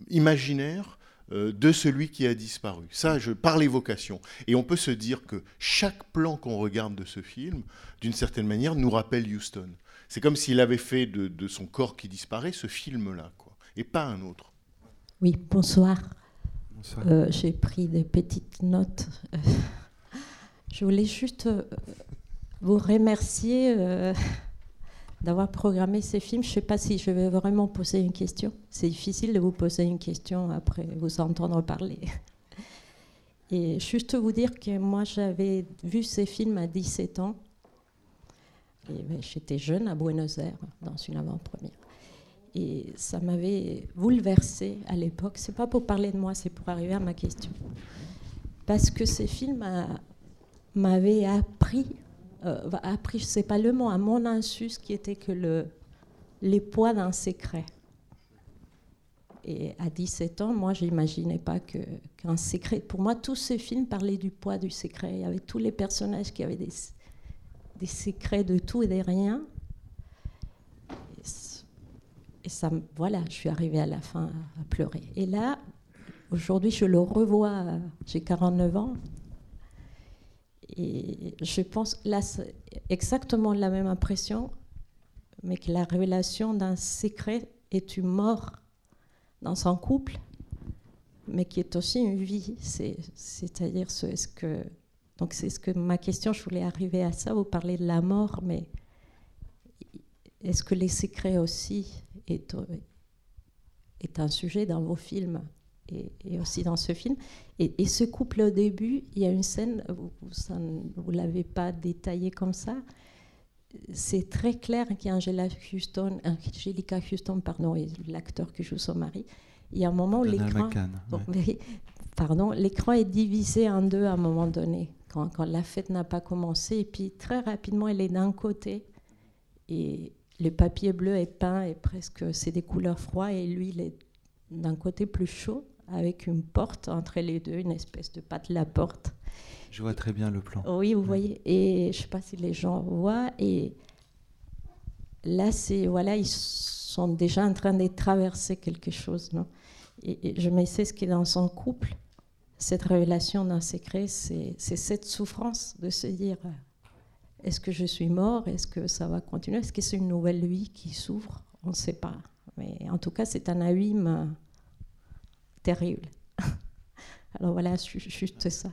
imaginaire euh, de celui qui a disparu. Ça, par l'évocation. Et on peut se dire que chaque plan qu'on regarde de ce film, d'une certaine manière, nous rappelle Houston. C'est comme s'il avait fait de, de son corps qui disparaît ce film-là, quoi, et pas un autre. Oui, bonsoir. Euh, J'ai pris des petites notes. Euh, je voulais juste euh, vous remercier d'avoir programmé ces films. Je ne sais pas si je vais vraiment poser une question. C'est difficile de vous poser une question après vous entendre parler. Et juste vous dire que moi, j'avais vu ces films à 17 ans. Ben, J'étais jeune à Buenos Aires, dans une avant-première. Et ça m'avait bouleversée à l'époque. C'est pas pour parler de moi, c'est pour arriver à ma question. Parce que ces films a- m'avaient appris, euh, appris, c'est pas le mot, à mon insu, ce qui était que le, les poids d'un secret. Et à 17 ans, moi, j'imaginais pas que, qu'un secret. Pour moi, tous ces films parlaient du poids du secret. Il y avait tous les personnages qui avaient des, des secrets de tout et de rien. Et ça, voilà, je suis arrivée à la fin à, pleurer. Et là, aujourd'hui, je le revois, euh, j'ai 49 ans. Et je pense, là, c'est exactement la même impression, mais que la révélation d'un secret est une mort dans un couple, mais qui est aussi une vie. C'est- C'est-à-dire, ce- est-ce que. Donc, c'est ce que ma question, je voulais arriver à ça, vous parlez de la mort, mais est-ce que les secrets aussi est, est un sujet dans vos films et, et aussi dans ce film? Et, et ce couple au début, il y a une scène, vous ne l'avez pas détaillé comme ça, c'est très clair qu'Angela Houston, Angelica Houston, pardon, l'acteur qui joue son mari, il y a un moment où l'écran, Bon, ouais. pardon, l'écran est divisé en deux à un moment donné, quand, quand la fête n'a pas commencé, et puis très rapidement, elle est d'un côté, et le papier bleu est peint, et presque c'est des couleurs froides, et lui, il est d'un côté plus chaud, avec une porte entre les deux, une espèce de patte la porte. Je vois très bien le plan. Oui, vous voyez. Et je ne sais pas si les gens voient. Et là, c'est voilà, ils sont déjà en train de traverser quelque chose, non? Et, et je me sais ce qui est dans son couple, cette révélation d'un secret, c'est cette souffrance de se dire est-ce que je suis mort? Est-ce que ça va continuer? Est-ce que c'est une nouvelle vie qui s'ouvre? On ne sait pas. Mais en tout cas, c'est un abîme euh, terrible. Alors voilà, ju- juste ça.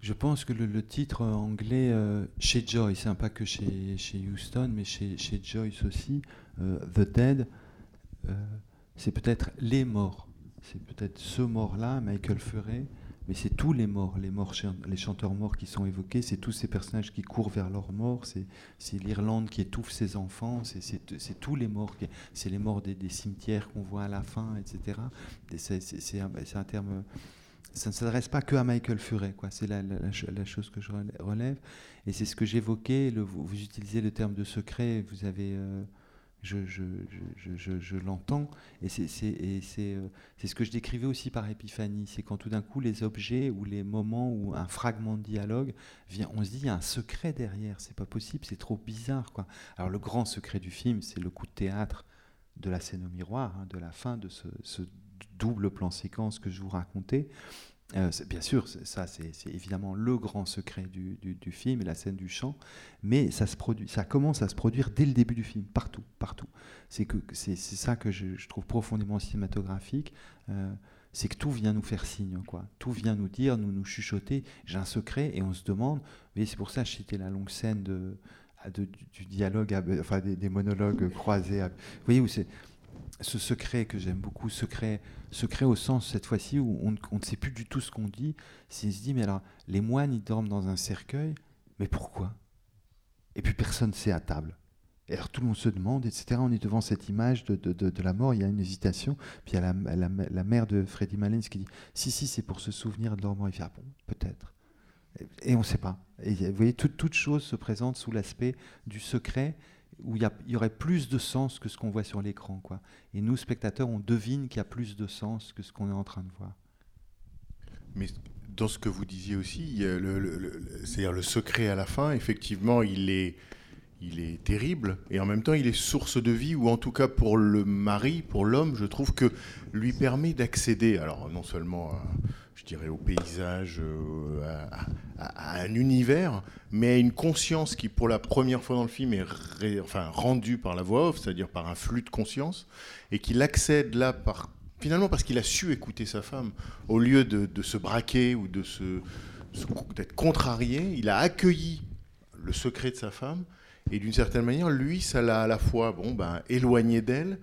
Je pense que le, titre anglais euh, chez Joyce, hein, pas que chez, chez Houston, mais chez, Joyce aussi, euh, The Dead, c'est peut-être les morts. C'est peut-être ce mort-là, Michael Furay, mais c'est tous les morts, les morts, les chanteurs morts qui sont évoqués, c'est tous ces personnages qui courent vers leur mort, c'est l'Irlande qui étouffe ses enfants, c'est- tous les morts, c'est les morts des, cimetières qu'on voit à la fin, etc. Et c'est- un, terme ça ne s'adresse pas que à Michael quoi. C'est la, la- la cho- la chose que je relè- relève. Et c'est ce que j'évoquais. vous utilisez le terme de secret. Vous avez, euh, je, l'entends. Et euh, c'est ce que je décrivais aussi par épiphanie. C'est quand tout d'un coup les objets ou les moments ou un fragment de dialogue vient, on se dit il y a un secret derrière. C'est pas possible. C'est trop bizarre, quoi. Alors le grand secret du film, c'est le coup de théâtre de la scène au miroir, hein, de la fin de ce double plan séquence que je vous racontais. Euh, bien sûr, ça c'est évidemment le grand secret du, film la scène du chant, mais ça, se produit, ça commence à se produire dès le début du film, partout, partout. C'est ça que je, trouve profondément cinématographique. euh, c'est que tout vient nous faire signe, quoi. Tout vient nous dire, nous nous chuchoter. J'ai un secret et on se demande. C'est pour ça que c'était la longue scène de, du, dialogue, enfin des, monologues croisés. vous voyez où c'est ce secret que j'aime beaucoup, secret, secret au sens cette fois-ci où on, ne- on sait plus du tout ce qu'on dit. C'est se dit, mais alors, les moines, ils dorment dans un cercueil, mais pourquoi? Et puis personne ne sait à table. Et alors tout le monde se demande, etc. On est devant cette image de, de- de- la mort, il y a une hésitation. Puis il y a la, la- la mère de Freddy Malins qui dit, si, si, c'est pour se souvenir de leur mort. Il fait, ah bon, peut-être. Et, on ne sait pas. Vous voyez, toute, toute chose se présente sous l'aspect du secret où il y, aurait plus de sens que ce qu'on voit sur l'écran. quoi. Et nous, spectateurs, on devine qu'il y a plus de sens que ce qu'on est en train de voir. Mais dans ce que vous disiez aussi, c'est-à-dire le secret à la fin, effectivement, il est, il est terrible et en même temps, il est source de vie, ou en tout cas pour le mari, pour l'homme, je trouve que lui permet d'accéder, alors non seulement, à, je dirais, au paysage, euh, à, un univers, mais à une conscience qui, pour la première fois dans le film, est enfin, rendue par la voix off, c'est-à-dire par un flux de conscience, et qu'il accède là par finalement parce qu'il a su écouter sa femme, au lieu de, se braquer ou de se- d'être contrarié, il a accueilli le secret de sa femme, et d'une certaine manière, lui, ça l'a à la fois bon, ben, éloigné d'elle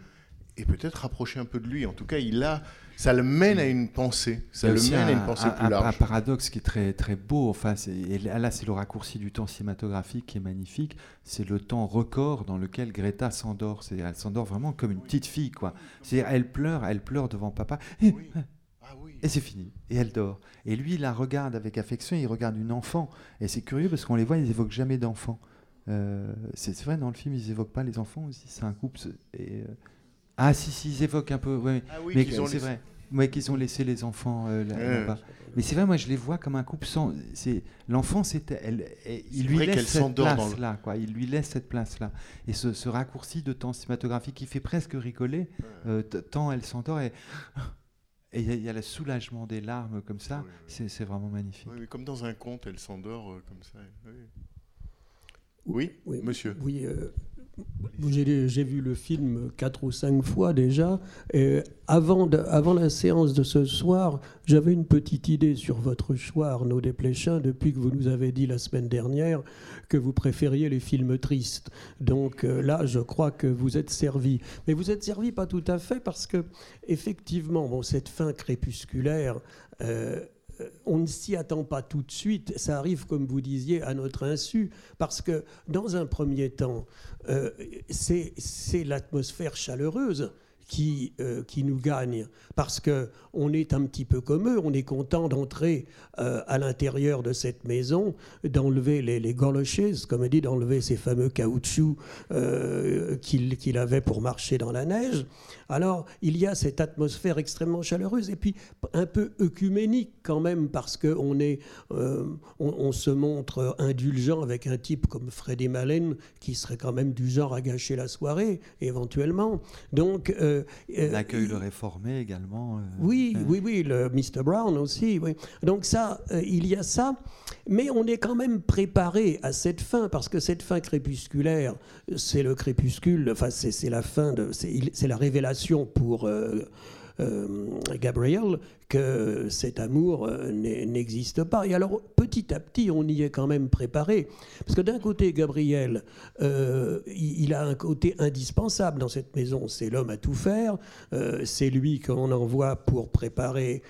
et peut-être rapproché un peu de lui. En tout cas, il a, ça le mène à une pensée, ça le mène à un- une pensée un- plus un- large. Un paradoxe qui est très, très beau, enfin, et là c'est le raccourci du temps cinématographique qui est magnifique, c'est le temps record dans lequel Greta s'endort. C'est- Elle s'endort vraiment comme une petite fille, quoi. C'est elle pleure, elle pleure devant papa, et, et c'est fini, et elle dort. Et lui, il la regarde avec affection, il regarde une enfant, et c'est curieux parce qu'on les voit, ils évoquent jamais d'enfants. Euh, c'est vrai, dans le film, ils évoquent pas les enfants aussi, c'est un couple. Et, euh, Ah si, si, ils évoquent un peu, ouais. Ah oui, mais qu'ils ont c'est laissé- vrai. Ouais, qu'ils ont laissé les enfants euh, là- Ouais, là-bas. ouais. Mais c'est vrai, moi je les vois comme un couple sans. C'est l'enfant, c'est elle. elle- il C'est lui vrai laisse qu'elle cette place là, quoi. Il lui laisse cette place là. Et ce, ce raccourci de temps cinématographique qui fait presque rigoler, euh, tant elle s'endort et et il y, a- il y a le soulagement des larmes comme ça. C'est c'est vraiment magnifique. Oui, comme dans un conte, elle s'endort euh, comme ça. Oui, Oui, monsieur. Oui, euh, J'ai vu le film quatre ou cinq fois déjà. Et avant, la séance de ce soir, j'avais une petite idée sur votre choix, Arnaud Desplechin, depuis que vous nous avez dit la semaine dernière que vous préfériez les films tristes. Donc euh, là, je crois que vous êtes servi. Mais vous êtes servi pas tout à fait parce que, effectivement, cette fin crépusculaire. euh, on ne s'y attend pas tout de suite. Ça arrive, comme vous disiez, à notre insu, parce que dans un premier temps, euh, c'est l'atmosphère chaleureuse qui, euh, qui nous gagne, parce que on est un petit peu comme eux, on est content d'entrer euh, à l'intérieur de cette maison, d'enlever les, les comme on dit, d'enlever ces fameux caoutchoucs euh, qu'il avait pour marcher dans la neige. Alors, il y a cette atmosphère extrêmement chaleureuse et puis un peu œcuménique quand même, parce qu'on est, euh, on, on se montre indulgent avec un type comme Freddy Malen, qui serait quand même du genre à gâcher la soirée, éventuellement. Donc, euh, euh, On accueille le réformé également. euh, oui, oui, oui, le Mr. Brown aussi. Oui. Donc ça, il y a ça, mais on est quand même préparé à cette fin parce que cette fin crépusculaire, c'est le crépuscule. Enfin, c'est la fin de, c'est la révélation pour. euh, euh, Gabriel que cet amour euh, n'existe pas. Et alors, petit à petit, on y est quand même préparé. Parce que d'un côté, Gabriel, il, a un côté indispensable dans cette maison. C'est l'homme à tout faire. C'est lui qu'on envoie pour préparer,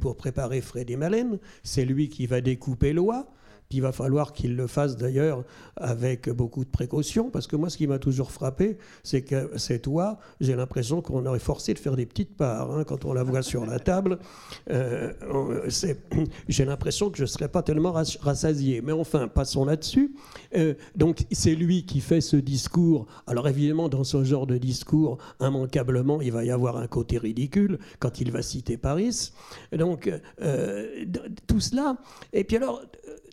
pour Freddy Malen. C'est lui qui va découper l'oie. Puis il va falloir qu'il le fasse d'ailleurs avec beaucoup de précaution, parce que moi, ce qui m'a toujours frappé, c'est que cette oie, j'ai l'impression qu'on aurait forcé de faire des petites parts. hein, quand on la voit sur la table, Euh, j'ai l'impression que je ne serais pas tellement ras- rassasié. Mais enfin, passons là-dessus. Euh, donc, c'est lui qui fait ce discours. Alors, évidemment, dans ce genre de discours, immanquablement, il va y avoir un côté ridicule quand il va citer Paris. Donc, euh, tout cela. Et puis alors,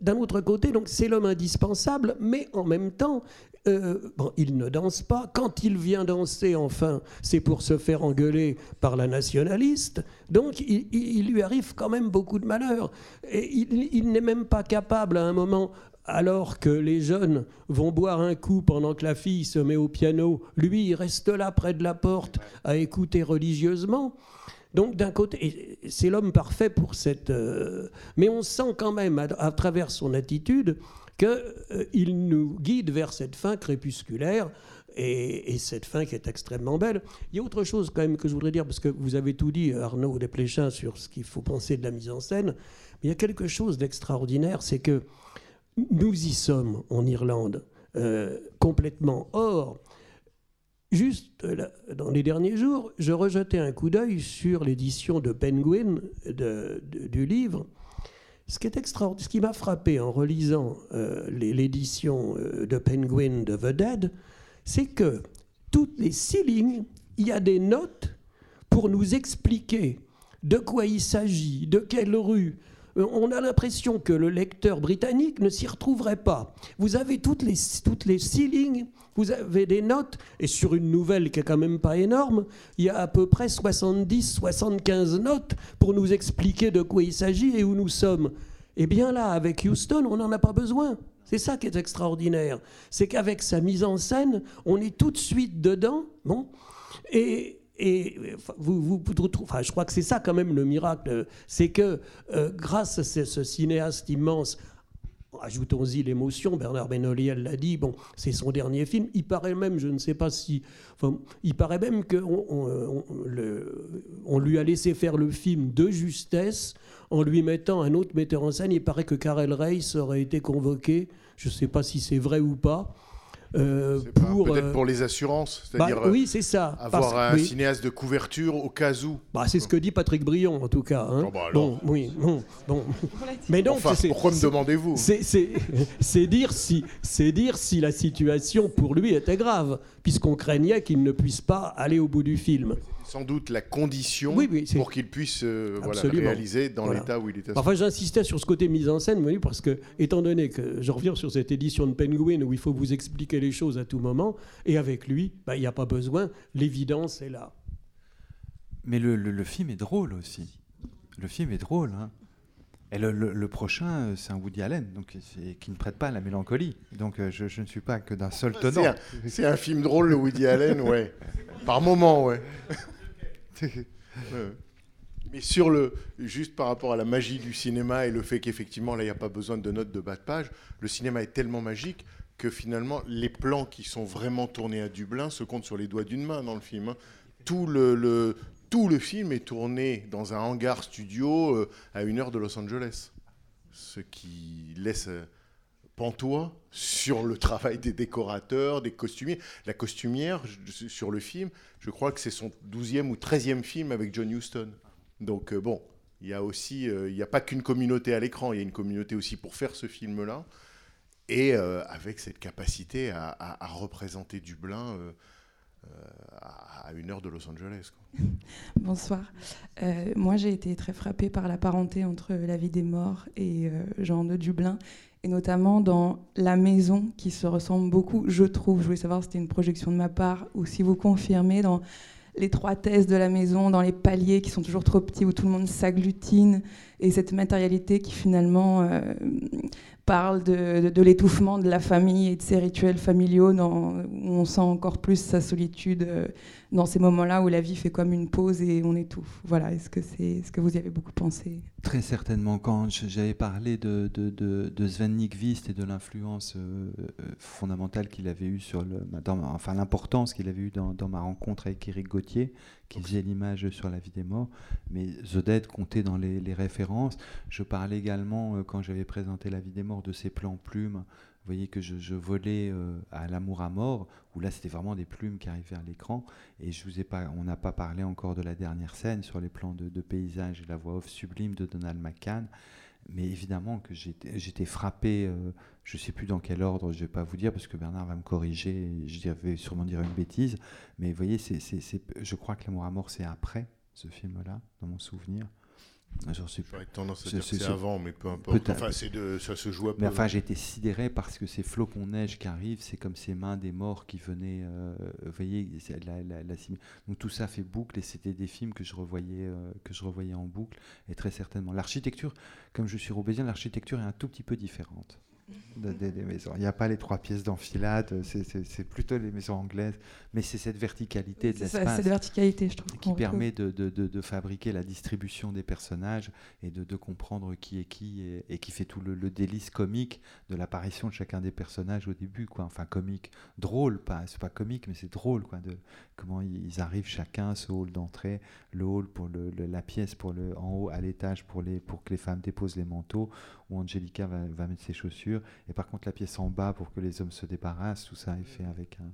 d'un autre côté, donc c'est l'homme indispensable, mais en même temps, euh, il ne danse pas. Quand il vient danser, enfin, c'est pour se faire engueuler par la nationaliste. Donc, il, lui arrive quand même beaucoup de malheurs. Et il, il n'est même pas capable, à un moment, alors que les jeunes vont boire un coup pendant que la fille se met au piano, lui, il reste là près de la porte à écouter religieusement. Donc d'un côté, c'est l'homme parfait pour cette... euh, mais on sent quand même, à, travers son attitude, qu'il nous guide vers cette fin crépusculaire et, et cette fin qui est extrêmement belle. Il y a autre chose quand même que je voudrais dire, parce que vous avez tout dit, Arnaud Desplechin, sur ce qu'il faut penser de la mise en scène, il y a quelque chose d'extraordinaire, c'est que nous y sommes en Irlande, euh, complètement. Or, juste là, dans les derniers jours, je rejetais un coup d'œil sur l'édition de Penguin du livre. Ce qui, est extraordinaire, ce qui m'a frappé en relisant euh, l'édition euh, de Penguin de The Dead, c'est que toutes les six lignes, il y a des notes pour nous expliquer de quoi il s'agit, de quelle rue. Euh, On a l'impression que le lecteur britannique ne s'y retrouverait pas. Vous avez toutes les, toutes les six lignes, vous avez des notes, et sur une nouvelle qui est quand même pas énorme, il y a à peu près 70-75 notes pour nous expliquer de quoi il s'agit et où nous sommes. Eh bien là, avec Houston, on n'en a pas besoin. C'est ça qui est extraordinaire. C'est qu'avec sa mise en scène, on est tout de suite dedans. Bon, et, et enfin, vous, vous, vous enfin, je crois que c'est ça quand même le miracle. C'est que euh, grâce à ce, cinéaste immense, ajoutons-y l'émotion, Bernard Benoliel l'a dit, bon, c'est son dernier film. Il paraît même, je ne sais pas si. Il paraît même qu'on on lui a laissé faire le film de justesse en lui mettant un autre metteur en scène. Il paraît que Karel Reiss aurait été convoqué, je ne sais pas si c'est vrai ou pas. Euh, pour, Peut-être euh, pour les assurances, bah, c'est-à-dire euh, oui, c'est ça. avoir Parce- un oui. cinéaste de couverture au cas où. Bah, c'est ce que dit Patrick Brion, en tout cas. hein. Oh, bah, bon, oui. Mais Enfin, pourquoi me demandez-vous? c'est, c'est, c'est dire si, c'est dire si la situation pour lui était grave, puisqu'on craignait qu'il ne puisse pas aller au bout du film. Sans doute la condition Oui, oui, c'est- pour qu'il puisse euh, voilà, réaliser dans Voilà. l'état où il est. Enfin, j'insistais sur ce côté mise en scène, oui, parce que, étant donné que je reviens sur cette édition de Penguin où il faut vous expliquer les choses à tout moment, et avec lui, bah, il n'y a pas besoin, l'évidence est là. Mais le, le- le film est drôle aussi. Le film est drôle. hein. Et le, le- le prochain, euh, c'est un Woody Allen, donc qui ne prête pas à la mélancolie. Donc euh, je, je ne suis pas que d'un seul tenant. C'est un, c'est un film drôle, le Woody Allen, ouais. Par moment, ouais. Mais sur le, juste par rapport à la magie du cinéma et le fait qu'effectivement, là, il n'y a pas besoin de notes de bas de page, le cinéma est tellement magique que finalement, les plans qui sont vraiment tournés à Dublin se comptent sur les doigts d'une main dans le film. hein. Tout le, le- tout le film est tourné dans un hangar studio euh, à une heure de Los Angeles. Ce qui laisse euh, pantois sur le travail des décorateurs, des costumiers. La costumière, sur le film, je crois que c'est son 12e ou 13e film avec John Huston. Donc euh, bon, il y a aussi, euh, il n'y a pas qu'une communauté à l'écran, il y a une communauté aussi pour faire ce film-là. Et euh, avec cette capacité à, représenter Dublin à une heure de Los Angeles. Bonsoir. Moi, j'ai été très frappée par la parenté entre La vie des morts et Jean de Dublin, et notamment dans La maison, qui se ressemble beaucoup, je trouve. Je voulais savoir si c'était une projection de ma part ou si vous confirmez dans l'étroitesse de la maison, dans les paliers qui sont toujours trop petits, où tout le monde s'agglutine, et cette matérialité qui finalement euh, parle de, l'étouffement de la famille et de ses rituels familiaux, où on sent encore plus sa solitude euh, dans ces moments-là où la vie fait comme une pause et on étouffe. Voilà, est-ce que, c'est, est-ce que vous y avez beaucoup pensé? Très certainement. Quand j'avais parlé de, de, de, de Sven et de l'influence euh, euh, fondamentale qu'il avait eue sur le, ma- enfin l'importance qu'il avait eue dans, ma rencontre avec Eric Gauthier, qui faisait l'image sur la vie des morts, mais Dead comptait dans les, références. Je parlais également, euh, quand j'avais présenté la vie des morts, de ces plans plumes. Vous voyez que je, volais euh, à l'amour à mort, où là c'était vraiment des plumes qui arrivaient à l'écran. Et je vous ai pas, on n'a pas parlé encore de la dernière scène sur les plans de, paysage et la voix off sublime de Donald McCann. Mais évidemment que j'étais frappé, euh, je ne sais plus dans quel ordre, je ne vais pas vous dire parce que Bernard va me corriger, je vais sûrement dire une bêtise. Mais vous voyez, c'est- c'est- je crois que L'amour à mort, c'est après ce film-là, dans mon souvenir. Suis J'aurais tendance à dire que c'est- avant, mais peu importe. Enfin, de- ça se joue à peu. Mais enfin, j'ai été sidéré parce que ces flocons de neige qui arrivent, c'est comme ces mains des morts qui venaient, euh, vous voyez, c'est la, la- la sim- donc tout ça fait boucle et c'était des films que je revoyais, euh, que je revoyais en boucle et très certainement. L'architecture, comme je suis roubaisien, l'architecture est un tout petit peu différente de- des, des maisons. Il n'y a pas les trois pièces d'enfilade, c'est- plutôt les maisons anglaises, mais c'est cette verticalité de l'espace cette verticalité, je trouve. qui permet de, de- fabriquer la distribution des personnages et de, de comprendre qui est qui et, et qui fait tout le, le délice comique de l'apparition de chacun des personnages au début quoi enfin comique drôle pas c'est pas comique mais c'est drôle quoi de comment ils arrivent chacun ce hall d'entrée le hall pour le, la pièce pour le en haut à l'étage pour les pour que les femmes déposent les manteaux où Angelica va, va mettre ses chaussures et par contre la pièce en bas pour que les hommes se débarrassent tout ça est fait avec un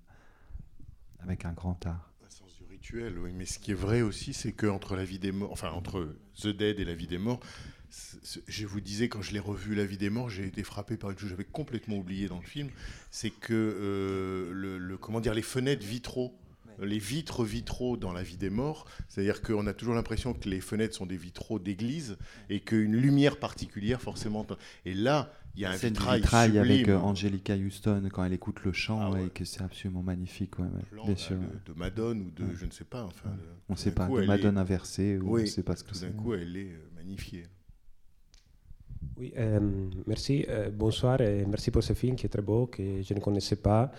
avec un grand art Un sens du rituel, oui. Mais ce qui est vrai aussi, c'est que entre la vie des morts, enfin entre The Dead et la vie des morts, je vous disais quand je l'ai revu La vie des morts, j'ai été frappé par une chose que j'avais complètement oublié dans le film, c'est que euh, le, le- comment dire les fenêtres vitraux. Les vitres vitraux dans la vie des morts, c'est-à-dire qu'on a toujours l'impression que les fenêtres sont des vitraux d'église et qu'une lumière particulière forcément. Et là, il y a un C'est vitrail, vitrail avec euh, Angelica Houston quand elle écoute le chant Ah ouais. et que c'est absolument magnifique. ouais, bien sûr. de, de Madone ou de Ouais. je ne sais pas. Enfin, On tout sait pas, coup, de Madone est- inversée, ou oui, on sait pas ce que tout d'un c'est. coup, elle est euh, magnifiée. Oui, euh, merci, euh, bonsoir et merci pour ce film qui est très beau, que je ne connaissais pas,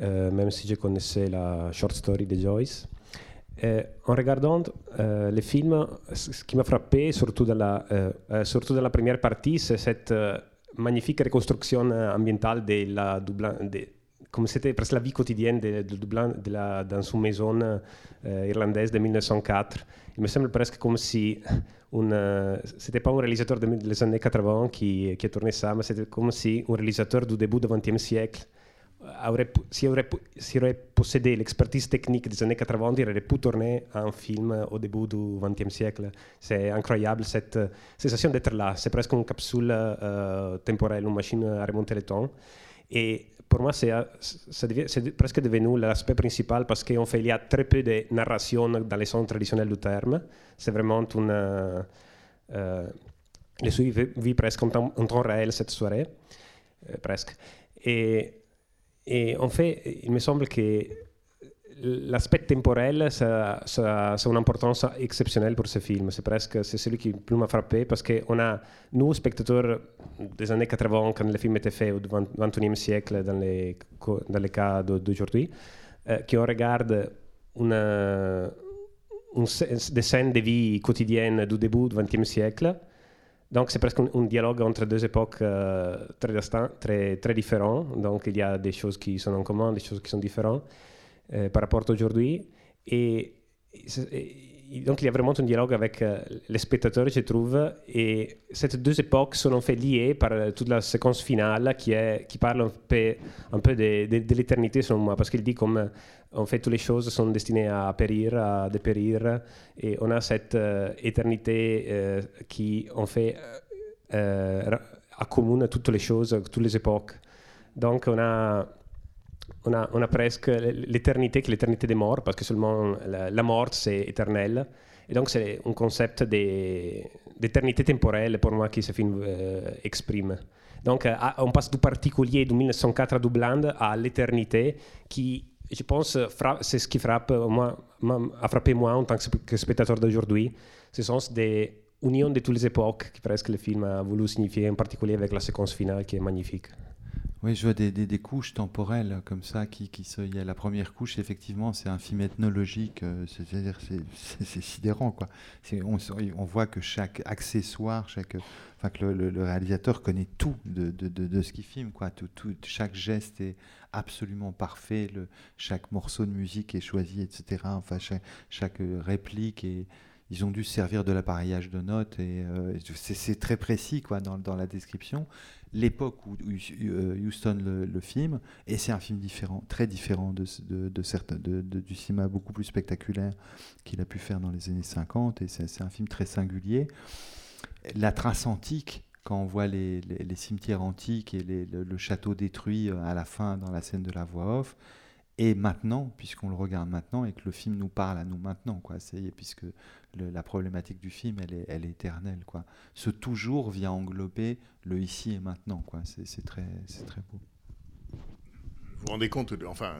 même si je connaissais la short story de Joyce. En regardant euh, le film, ce qui m'a frappé, surtout dans la, surtout dans la première partie, c'est cette magnifique reconstruction ambientale de la Dublin, de- comme c'était presque la vie quotidienne de, de Dublin de la, dans une maison euh, irlandaise de 1904. Il me semble presque comme si un, euh, c'était pas un réalisateur de- des années 80 qui, qui a tourné ça, mais c'était comme si un réalisateur du début du XXe siècle aurait, si aurait, si aurait possédé l'expertise technique des années 80, il aurait pu tourner un film au début du XXe siècle. C'est incroyable cette euh, sensation d'être là. C'est presque une capsule euh, temporelle, une machine à remonter le temps. Et pour moi, c'est, euh, presque devenu l'aspect principal parce qu'en fait, il y a très peu de narration dans les sens traditionnels du terme. C'est vraiment une. euh, suis vu presque en temps, en temps réel cette soirée, presque. Et, et en fait, il me semble que l'aspect temporel, ça, ça, ça, a une importance exceptionnelle pour ce film. C'est presque c'est celui qui plus m'a frappé parce qu'on a, nous, spectateurs des années 80, quand le film était fait, au 21e siècle, dans les, dans les cas d'aujourd'hui, euh, qui on regarde une, une, des scènes de vie quotidienne du début du 20e siècle. Donc c'est presque un, un, dialogue entre deux époques euh, très, très, très différentes. Donc il y a des choses qui sont en commun, des choses qui sont différentes. Euh, par rapport à aujourd'hui. Et, et, donc, il y a vraiment un dialogue avec euh, les spectateurs, je trouve. Et ces deux époques sont en fait liées par euh, toute la séquence finale qui, est, qui parle un peu, un peu de, de, de l'éternité, selon moi. Parce qu'il dit comme en fait, toutes les choses sont destinées à périr, à dépérir. Et on a cette euh, éternité euh, qui, en fait, euh, accommune toutes les choses, toutes les époques. Donc, on a on a, presque l'éternité, que l'éternité des morts, parce que seulement la, mort, c'est éternel. Et donc, c'est un concept d'éternité temporelle pour moi qui ce film euh, exprime. Donc, euh, on passe du particulier de 1904 à Dublin à l'éternité qui, je pense, c'est ce qui frappe, moi, a frappé moi en tant que spectateur d'aujourd'hui. Ce sont des unions de toutes les époques que presque le film a voulu signifier, en particulier avec la séquence finale qui est magnifique. Oui, je vois des, des, couches temporelles comme ça. Qui, qui il y a la première couche, effectivement, c'est un film ethnologique. Euh, C'est-à-dire, c'est sidérant, quoi. On, on, voit que chaque accessoire, chaque, enfin, que le, réalisateur connaît tout de, de, de, ce qu'il filme, quoi. Tout, tout, chaque geste est absolument parfait. Le, chaque morceau de musique est choisi, etc. Enfin, chaque, chaque réplique est ils ont dû se servir de l'appareillage de notes et euh, c'est très précis quoi dans, dans la description l'époque où, où, Houston le, le film et c'est un film différent très différent de, de, de de, du cinéma beaucoup plus spectaculaire qu'il a pu faire dans les années 50 et c'est un film très singulier la trace antique quand on voit les, les, cimetières antiques et le, château détruit à la fin dans la scène de la voix off et maintenant, puisqu'on le regarde maintenant et que le film nous parle à nous maintenant, quoi. Puisque la problématique du film, elle est, elle est éternelle, quoi. Ce toujours vient englober le ici et maintenant. C'est très, très beau. Vous vous rendez compte, de, enfin,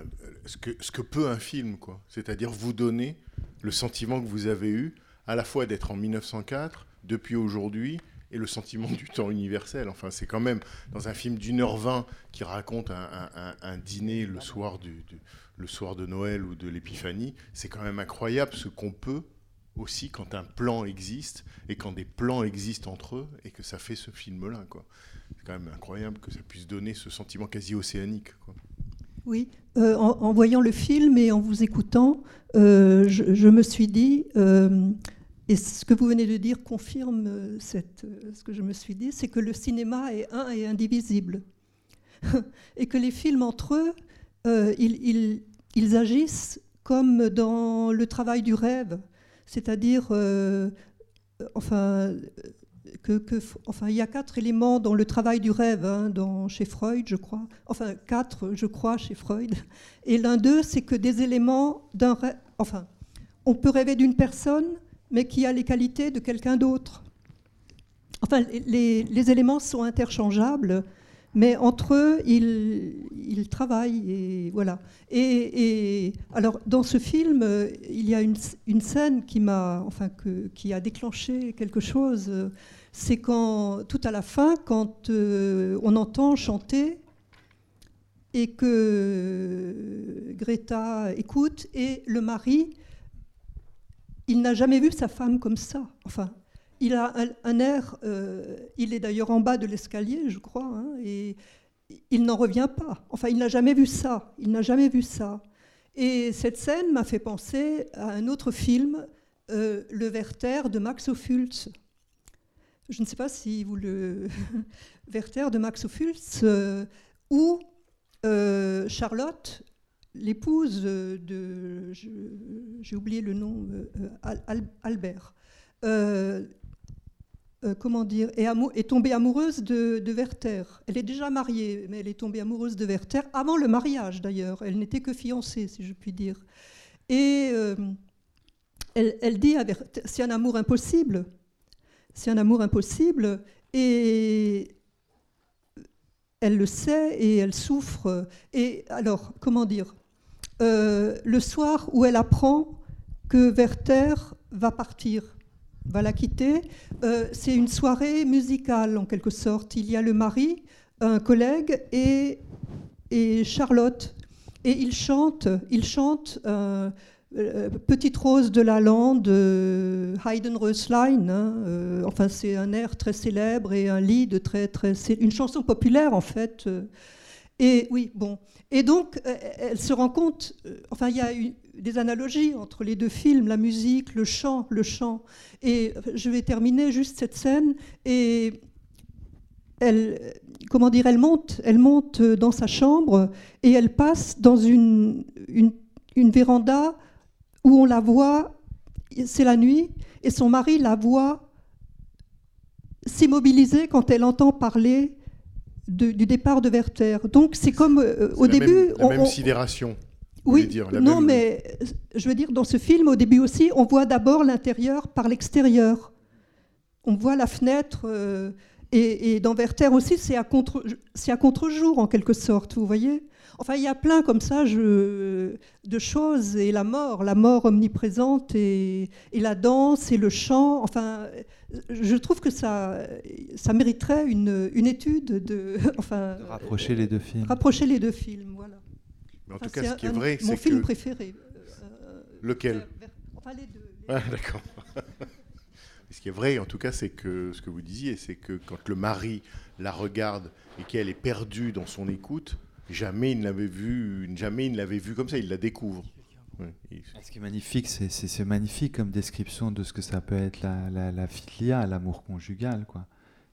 ce que, ce que peut un film, quoi. C'est-à-dire vous donner le sentiment que vous avez eu, à la fois d'être en 1904, depuis aujourd'hui, et le sentiment du temps universel. Enfin, c'est quand même dans un film d'une heure vingt qui raconte un, un, dîner le soir, du, le soir de Noël ou de l'Épiphanie, c'est quand même incroyable ce qu'on peut aussi quand un plan existe et quand des plans existent entre eux et que ça fait ce film-là. C'est quand même incroyable que ça puisse donner ce sentiment quasi océanique. Oui, euh, en, voyant le film et en vous écoutant, euh, je, me suis dit, euh, et ce que vous venez de dire confirme cette, ce que je me suis dit, c'est que le cinéma est un et indivisible. et que les films entre eux, ils, agissent comme dans le travail du rêve. C'est-à-dire, euh, enfin, il y a quatre éléments dans le travail du rêve, hein, dans, chez Freud, je crois. Enfin, quatre, je crois, chez Freud. Et l'un d'eux, c'est que des éléments d'un rêve. Enfin, on peut rêver d'une personne mais qui a les qualités de quelqu'un d'autre. Enfin, les, éléments sont interchangeables, mais entre eux, ils, travaillent. Et voilà. Et, alors, dans ce film, il y a une, scène qui m'a, enfin, qui a déclenché quelque chose. C'est quand, tout à la fin, quand euh, on entend chanter et que Greta écoute et le mari il n'a jamais vu sa femme comme ça. Enfin, il a un, air, euh, il est d'ailleurs en bas de l'escalier, je crois, hein, et il n'en revient pas. Enfin, il n'a jamais vu ça. Il n'a jamais vu ça. Et cette scène m'a fait penser à un autre film, euh, Le Werther de Max Ophuls. Je ne sais pas si vous le. Werther de Max Ophuls, euh, où Charlotte l'épouse de, j'ai oublié le nom, Al, Albert, euh, comment dire, est, tombée amoureuse de, Werther. Elle est déjà mariée, mais elle est tombée amoureuse de Werther avant le mariage d'ailleurs. Elle n'était que fiancée, si je puis dire. Et euh, elle, elle, dit à Werther, c'est un amour impossible. C'est un amour impossible. Et elle le sait et elle souffre. Et alors, comment dire euh, le soir où elle apprend que Werther va partir, va la quitter. Euh, c'est une soirée musicale en quelque sorte. Il y a le mari, un collègue et, et Charlotte. Et ils chantent, ils chantent euh, euh, Petite Rose de la Lande, euh, Haydn Röslein. hein, euh, enfin, c'est un air très célèbre et un lied très, très, une chanson populaire en fait. Et oui, bon. Et donc, elle se rend compte, enfin, il y a eu des analogies entre les deux films, la musique, le chant, le chant. Et je vais terminer juste cette scène. Et elle, comment dire, elle monte, elle monte dans sa chambre et elle passe dans une, une, une véranda où on la voit, c'est la nuit, et son mari la voit s'immobiliser quand elle entend parler de- du départ de Werther. Donc c'est comme euh, au début. même- la on- même on- sidération. Oui, voulez dire, la non, même- mais je veux dire, dans ce film, au début aussi, on voit d'abord l'intérieur par l'extérieur. On voit la fenêtre. euh, et, et dans Werther aussi, c'est à contre, c'est à contre-jour en quelque sorte, vous voyez. Enfin, il y a plein comme ça je- de choses et la mort, la mort omniprésente et, et la danse et le chant. Enfin, je trouve que ça, ça mériterait une, une étude de, enfin, rapprocher les deux films. Rapprocher les deux films, voilà. Mais en Enfin, tout cas, ce qui est vrai, mon c'est film que- préféré. euh, Lequel Enfin, les deux. Ah, d'accord. ce qui est vrai, en tout cas, c'est que ce que vous disiez, c'est que quand le mari la regarde et qu'elle est perdue dans son écoute, jamais il ne l'avait vu, jamais il ne l'avait vu comme ça. Il la découvre. Et- Ce qui est magnifique, c'est- c'est c'est magnifique comme description de ce que ça peut être la, la, la filia, l'amour conjugal. Quoi.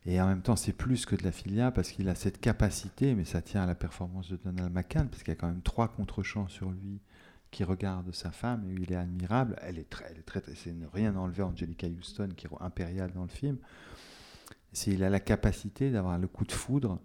Et en même temps, c'est plus que de la filia parce qu'il a cette capacité, mais ça tient à la performance de Donald McCann, parce qu'il y a quand même trois contre-champs sur lui qui regardent sa femme, et il est admirable. Elle est très, elle est très, c'est ne rien enlever Angelica Houston, qui est impériale dans le film. C'est il a la capacité d'avoir le coup de foudre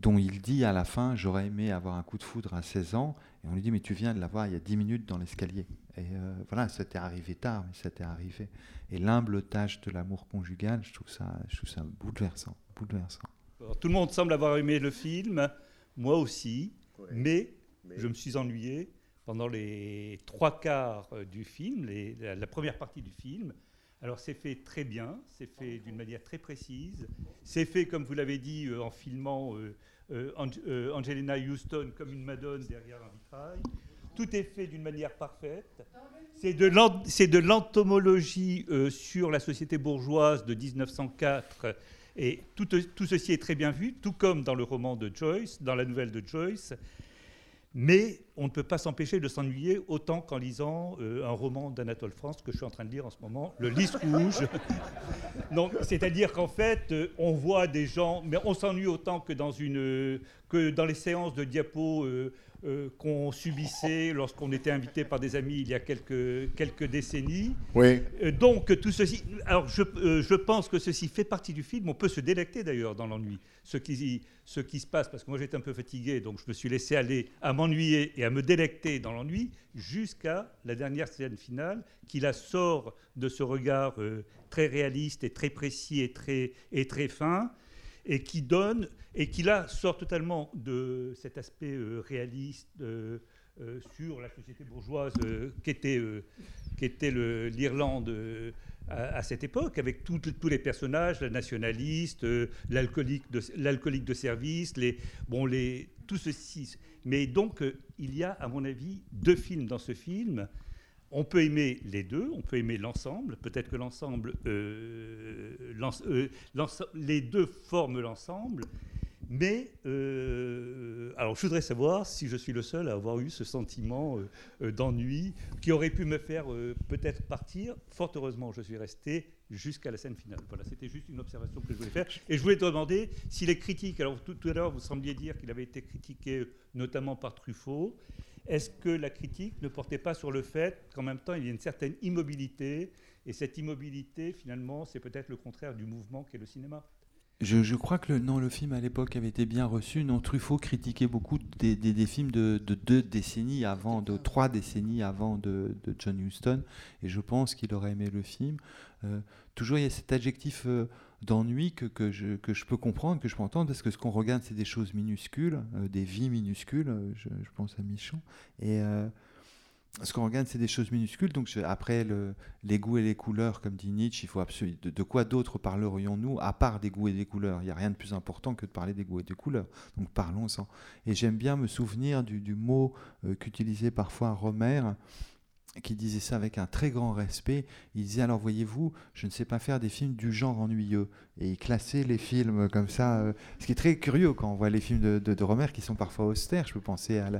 dont il dit à la fin J'aurais aimé avoir un coup de foudre à 16 ans. Et on lui dit Mais tu viens de l'avoir il y a 10 minutes dans l'escalier. Et euh, voilà, ça t'est arrivé tard, mais ça t'est arrivé. Et l'humble tâche de l'amour conjugal, je trouve ça, je trouve ça bouleversant. bouleversant. Alors, tout le monde semble avoir aimé le film, moi aussi, mais, je me suis ennuyé pendant les trois quarts euh, du film, les- la, la première partie du film. Alors c'est fait très bien, c'est fait d'une manière très précise, c'est fait comme vous l'avez dit euh, en filmant euh, euh, Ange- euh, Angelina Houston comme une madone derrière un vitrail. Tout est fait d'une manière parfaite. C'est de l'entomologie euh, sur la société bourgeoise de 1904 et tout, ceci est très bien vu, tout comme dans le roman de Joyce, dans la nouvelle de Joyce. Mais on ne peut pas s'empêcher de s'ennuyer autant qu'en lisant euh, un roman d'Anatole France que je suis en train de lire en ce moment, Le Lys Rouge. C'est-à-dire qu'en fait, euh, on voit des gens, mais on s'ennuie autant que dans, que dans les séances de diapos euh, qu'on subissait lorsqu'on était invité par des amis il y a quelques, quelques décennies. Oui. Euh, donc tout ceci, alors je, euh, je pense que ceci fait partie du film. On peut se délecter d'ailleurs dans l'ennui. Ce qui, ce qui se passe, parce que moi j'étais un peu fatigué, donc je me suis laissé aller à m'ennuyer et à me délecter dans l'ennui jusqu'à la dernière scène finale qui la sort de ce regard très réaliste et très précis et très, et très fin et qui donne et qui là sort totalement de cet aspect euh, réaliste euh, euh, sur la société bourgeoise qu'était l'Irlande à, cette époque, avec tous les personnages, la nationaliste, l'alcoolique de, service, les, bon, les, tout ceci. Mais donc, il y a, à mon avis, deux films dans ce film. On peut aimer les deux, on peut aimer l'ensemble. Peut-être que l'ensemble, euh, euh, les deux forment l'ensemble. Mais, euh, alors je voudrais savoir si je suis le seul à avoir eu ce sentiment d'ennui qui aurait pu me faire peut-être partir. Fort heureusement, je suis resté jusqu'à la scène finale. Voilà, c'était juste une observation que je voulais faire. Et je voulais te demander si les critiques, alors tout, tout à l'heure vous sembliez dire qu'il avait été critiqué notamment par Truffaut, est-ce que la critique ne portait pas sur le fait qu'en même temps il y a une certaine immobilité, et cette immobilité finalement c'est peut-être le contraire du mouvement qu'est le cinéma? Je, je, crois que le, non, le film à l'époque avait été bien reçu. Non, Truffaut critiquait beaucoup des, des, des films de, de, deux décennies avant, de trois décennies avant de, de John Huston, et je pense qu'il aurait aimé le film. Euh, toujours, il y a cet adjectif euh, d'ennui que, que, je, que je peux comprendre, que je peux entendre, parce que ce qu'on regarde, c'est des choses minuscules, euh, des vies minuscules. Je, je, pense à Michon. Et ce qu'on regarde, c'est des choses minuscules. Donc après le, les goûts et les couleurs, comme dit Nietzsche, il faut absolument. De, quoi d'autre parlerions-nous à part des goûts et des couleurs? Il n'y a rien de plus important que de parler des goûts et des couleurs. Donc parlons-en. Et j'aime bien me souvenir du, mot euh, qu'utilisait parfois Romer qui disait ça avec un très grand respect. Il disait alors voyez-vous, je ne sais pas faire des films du genre ennuyeux. Et il classait les films comme ça, euh, ce qui est très curieux quand on voit les films de, de, Romer qui sont parfois austères. Je peux penser à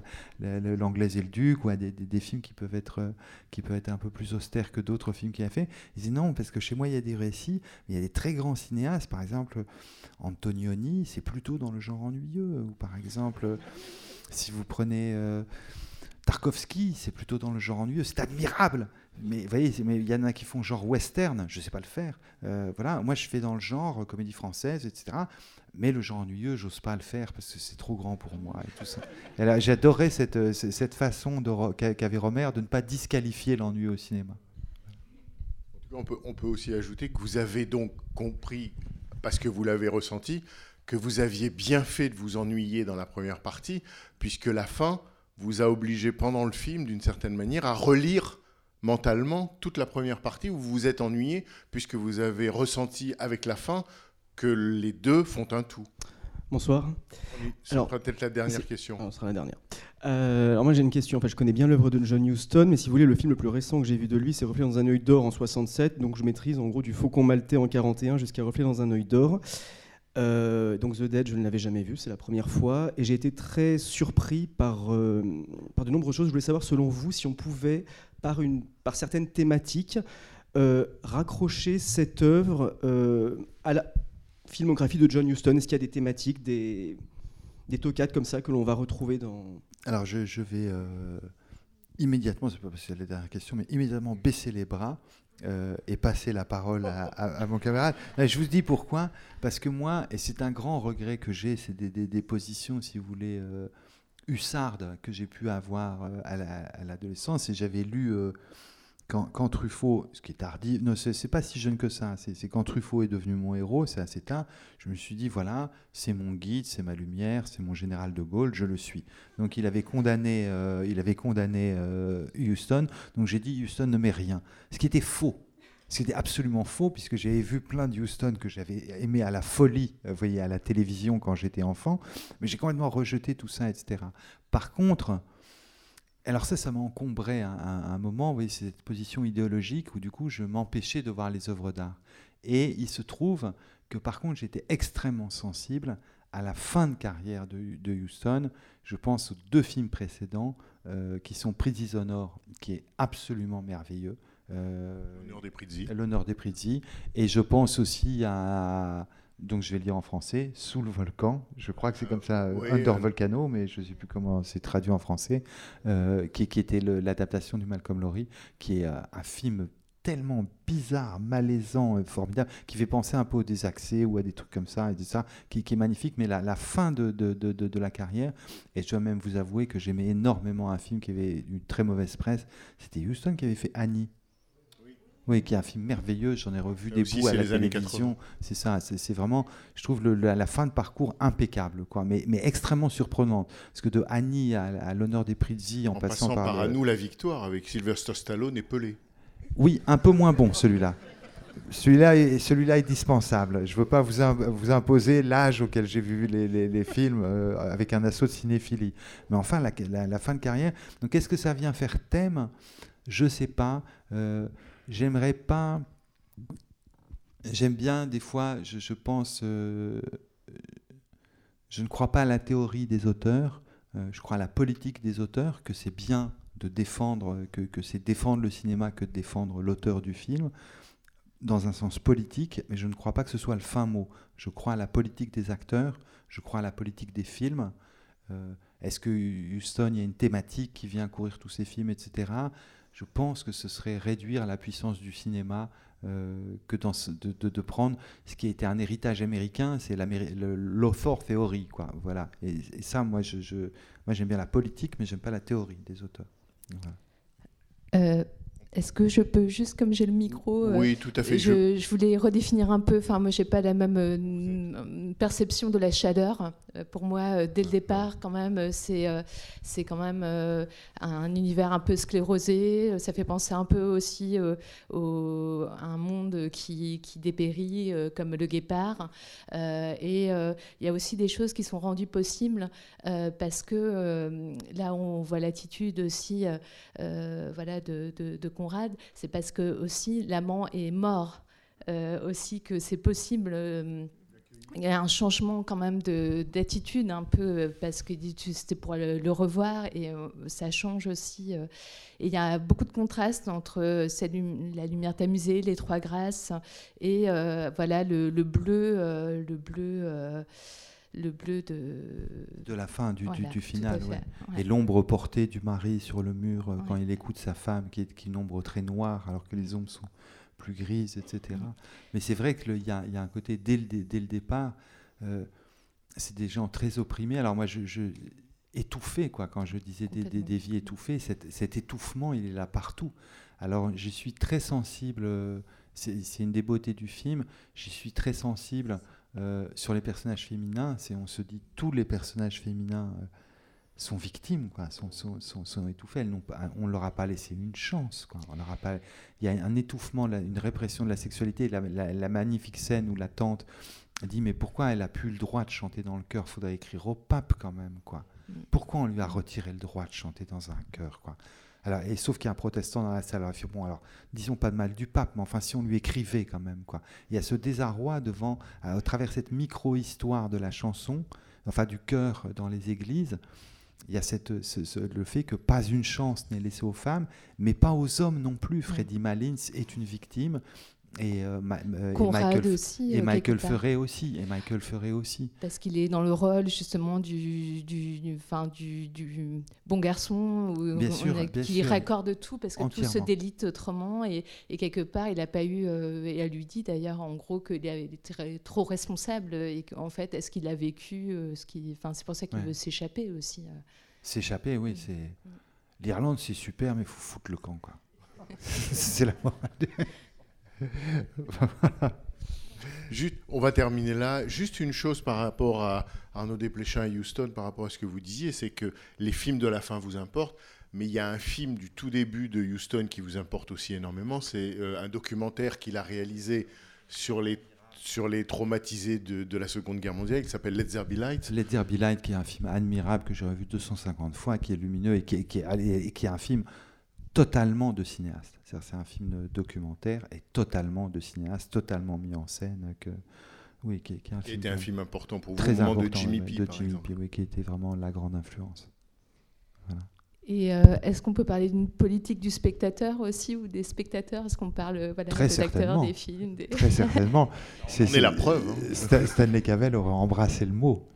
L'Anglaise et le Duc ou à des, des, films qui peuvent, être, qui peuvent être un peu plus austères que d'autres films qu'il a fait. Il disait non, parce que chez moi il y a des récits, mais il y a des très grands cinéastes, par exemple Antonioni, c'est plutôt dans le genre ennuyeux. Ou par exemple, si vous prenez... Euh, Tarkovsky, c'est plutôt dans le genre ennuyeux, c'est admirable. Mais vous voyez, il y en a qui font genre western, je ne sais pas le faire. Euh, voilà, moi je fais dans le genre comédie française, etc. Mais le genre ennuyeux, j'ose pas le faire parce que c'est trop grand pour moi et tout ça. J'adorais cette, cette façon qu'avait Romer de ne pas disqualifier l'ennui au cinéma. On peut aussi ajouter que vous avez donc compris, parce que vous l'avez ressenti, que vous aviez bien fait de vous ennuyer dans la première partie, puisque la fin vous a obligé pendant le film, d'une certaine manière, à relire mentalement toute la première partie où vous vous êtes ennuyé, puisque vous avez ressenti avec la fin que les deux font un tout. Bonsoir. Ce sera peut-être la dernière question. Non, ce sera la dernière. Euh, alors moi j'ai une question. Enfin, je connais bien l'œuvre de John Huston, mais si vous voulez, le film le plus récent que j'ai vu de lui, c'est Reflet dans un œil d'or en 67. Donc je maîtrise en gros du Faucon maltais en 41 jusqu'à Reflet dans un œil d'or. Euh, donc The Dead, je ne l'avais jamais vu, c'est la première fois, et j'ai été très surpris par, euh, par de nombreuses choses. Je voulais savoir, selon vous, si on pouvait, par, une, par certaines thématiques, euh, raccrocher cette œuvre à la filmographie de John Huston. Est-ce qu'il y a des thématiques, des, des tocades comme ça que l'on va retrouver dans... Alors je, je vais immédiatement, c'est pas la dernière question, mais immédiatement baisser les bras euh, et passer la parole à, mon camarade. Je vous dis pourquoi. Parce que moi, et c'est un grand regret que j'ai, c'est des, des, positions, si vous voulez, euh, hussardes que j'ai pu avoir euh, à l'adolescence. La, et j'avais lu euh, quand, Truffaut, ce qui est tardif, non, c'est pas si jeune que ça, c'est quand Truffaut est devenu mon héros, c'est assez tard, je me suis dit, voilà, c'est mon guide, c'est ma lumière, c'est mon général de Gaulle, je le suis. Donc il avait condamné, euh, il avait condamné euh, Houston, donc j'ai dit, Houston ne met rien. Ce qui était faux. C'était absolument faux, puisque j'avais vu plein de Houston que j'avais aimé à la folie, euh, vous voyez, à la télévision quand j'étais enfant, mais j'ai complètement rejeté tout ça, etc. Par contre, alors ça, ça m'encombrait à, à, un moment, vous voyez, cette position idéologique où du coup je m'empêchais de voir les œuvres d'art. Et il se trouve que par contre j'étais extrêmement sensible à la fin de carrière de, de Houston. Je pense aux deux films précédents euh, qui sont Honor, qui est absolument merveilleux. Euh, L'honneur des Prizzi. L'honneur des Prizzi. Et je pense aussi à donc je vais le dire en français, Sous le volcan, je crois que c'est comme ça, oui, Under euh... Volcano, mais je ne sais plus comment c'est traduit en français, euh, qui, qui, était l'adaptation du Malcolm Lowry, qui est euh, un film tellement bizarre, malaisant, formidable, qui fait penser un peu au désaccès ou à des trucs comme ça, et ça qui, qui est magnifique, mais la, la fin de, de, de, de, la carrière, et je dois même vous avouer que j'aimais énormément un film qui avait une très mauvaise presse, c'était Houston qui avait fait Annie, oui, qui est un film merveilleux. J'en ai revu des bouts à la télévision. C'est ça. C'est vraiment, je trouve le, la, la, fin de parcours impeccable, quoi, mais, mais extrêmement surprenante. Parce que de Annie à, à l'honneur des Prizzi, en, en passant, passant, par, par à nous la victoire avec Sylvester Stallone et Pelé. Oui, un peu moins bon celui-là. Celui-là est, celui est dispensable. Je ne veux pas vous, vous imposer l'âge auquel j'ai vu les, les, les films euh, avec un assaut de cinéphilie. Mais enfin, la, la, la fin de carrière. Donc, qu'est-ce que ça vient faire thème? Je ne sais pas. Euh, j'aimerais pas. J'aime bien, des fois, je, pense. Euh, je ne crois pas à la théorie des auteurs, euh, je crois à la politique des auteurs, que c'est bien de défendre, que, c'est défendre le cinéma que de défendre l'auteur du film, dans un sens politique, mais je ne crois pas que ce soit le fin mot. Je crois à la politique des acteurs, je crois à la politique des films. Euh, Est-ce que Houston, il y a une thématique qui vient courir tous ces films, etc je pense que ce serait réduire la puissance du cinéma euh, que de, prendre ce qui été un héritage américain, c'est l'author theory, quoi. Voilà. Et, ça, moi, je, moi, j'aime bien la politique, mais j'aime pas la théorie des auteurs. Euh, Est-ce que je peux, juste comme j'ai le micro, euh, Oui, tout à fait. Je, je voulais redéfinir un peu. Enfin, moi, j'ai pas la même euh, perception de la chaleur. Euh, Pour moi, dès le départ, quand même, c'est c'est quand même un univers un peu sclérosé. Ça fait penser un peu aussi au, à un monde qui, qui dépérit, comme le guépard. Et il y a aussi des choses qui sont rendues possibles parce que là, on voit l'attitude aussi, voilà, de, de, de C'est parce que aussi l'amant est mort. Euh, aussi que c'est possible. euh, il y a un changement quand même de- d'attitude un peu parce que c'était pour le, revoir et euh, ça change aussi. et il y a beaucoup de contrastes entre la lumière tamisée, les trois grâces et voilà le, le bleu, le bleu, le bleu de De la fin, du, du- Voilà, final. fait, ouais. ouais. Et l'ombre portée du mari sur le mur euh, quand il écoute sa femme, qui est, qui est une ombre très noire, alors que les ombres sont plus grises, etc. Mm. Mais c'est vrai qu'il y, a- y a un côté, dès le, dès le départ, euh, c'est des gens très opprimés. Alors moi, je, je étouffé, quoi, quand je disais des, des, vies étouffées, cet, cet étouffement, il est là partout. Alors je suis très sensible, euh, c'est c'est une des beautés du film, j'y suis très sensible euh, sur les personnages féminins. C'est, on se dit, tous les personnages féminins euh, sont victimes, quoi, sont, sont, sont, sont étouffés. Elles n'ont pas- on ne leur a pas laissé une chance. Quoi. On leur a pas, il y a un étouffement, la- une répression de la sexualité. La, la- la magnifique scène où la tante dit Mais pourquoi elle a plus le droit de chanter dans le chœur? Faudrait écrire au pape quand même. quoi. Pourquoi on lui a retiré le droit de chanter dans un chœur quoi? Alors, et sauf qu'il y a un protestant dans la salle. Alors, fait, bon, alors, disons pas de mal du pape, mais enfin, si on lui écrivait quand même, quoi. Il y a ce désarroi devant, à, travers cette micro-histoire de la chanson, enfin, du chœur dans les églises, il y a cette, ce- ce- le fait que pas une chance n'est laissée aux femmes, mais pas aux hommes non plus. Freddie Malins est une victime. Et, euh, Ma- euh, et Michael, aussi, et euh, Michael. Ferré aussi, et Michael Ferré aussi. parce qu'il est dans le rôle justement du, du, enfin, du, du bon garçon où Bien on sûr, a- bien qui sûr. raccorde tout parce que tout se délite autrement et, et quelque part il n'a pas eu euh, et elle lui dit d'ailleurs en gros qu'il très- trop responsable et qu'en fait est-ce qu'il a vécu euh, ce qui enfin c'est pour ça qu'il Ouais. veut s'échapper aussi euh. S'échapper, oui, c'est. L'Irlande, c'est super, mais il faut foutre le camp, quoi. c'est la morale. Juste, on va terminer là. Juste une chose par rapport à Arnaud Desplechin et Houston, par rapport à ce que vous disiez, c'est que les films de la fin vous importent, mais il y a un film du tout début de Houston qui vous importe aussi énormément. C'est euh, un documentaire qu'il a réalisé sur les, sur les traumatisés de, la Seconde Guerre mondiale, qui s'appelle Let There Be Light. Let There Be Light, qui est un film admirable que j'ai revu 250 fois, qui est lumineux et qui est un film totalement de cinéaste. C'est un film documentaire et totalement de cinéaste, totalement mis en scène. Que, oui, qui, qui est un Qui film était un film important pour vous, très au moment de important, Jimmy P, de par Jimmy. P, oui, qui était vraiment la grande influence. Voilà. et euh, est-ce qu'on peut parler d'une politique du spectateur aussi ou des spectateurs? Est-ce qu'on parle euh, voilà, Très des acteurs des films des... Très certainement. On est la preuve, hein. Sta- Stanley Cavell aurait embrassé le mot.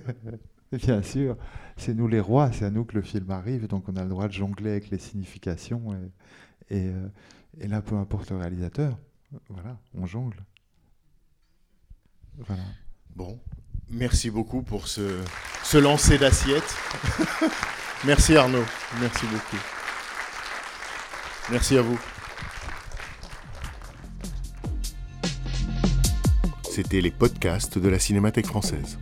Bien sûr, c'est nous les rois, c'est à nous que le film arrive, donc on a le droit de jongler avec les significations. Et, et, euh, et là, peu importe le réalisateur, voilà, on jongle. Voilà. Bon, merci beaucoup pour ce, ce lancer d'assiette. merci Arnaud, merci beaucoup. Merci à vous. C'était les podcasts de la Cinémathèque française.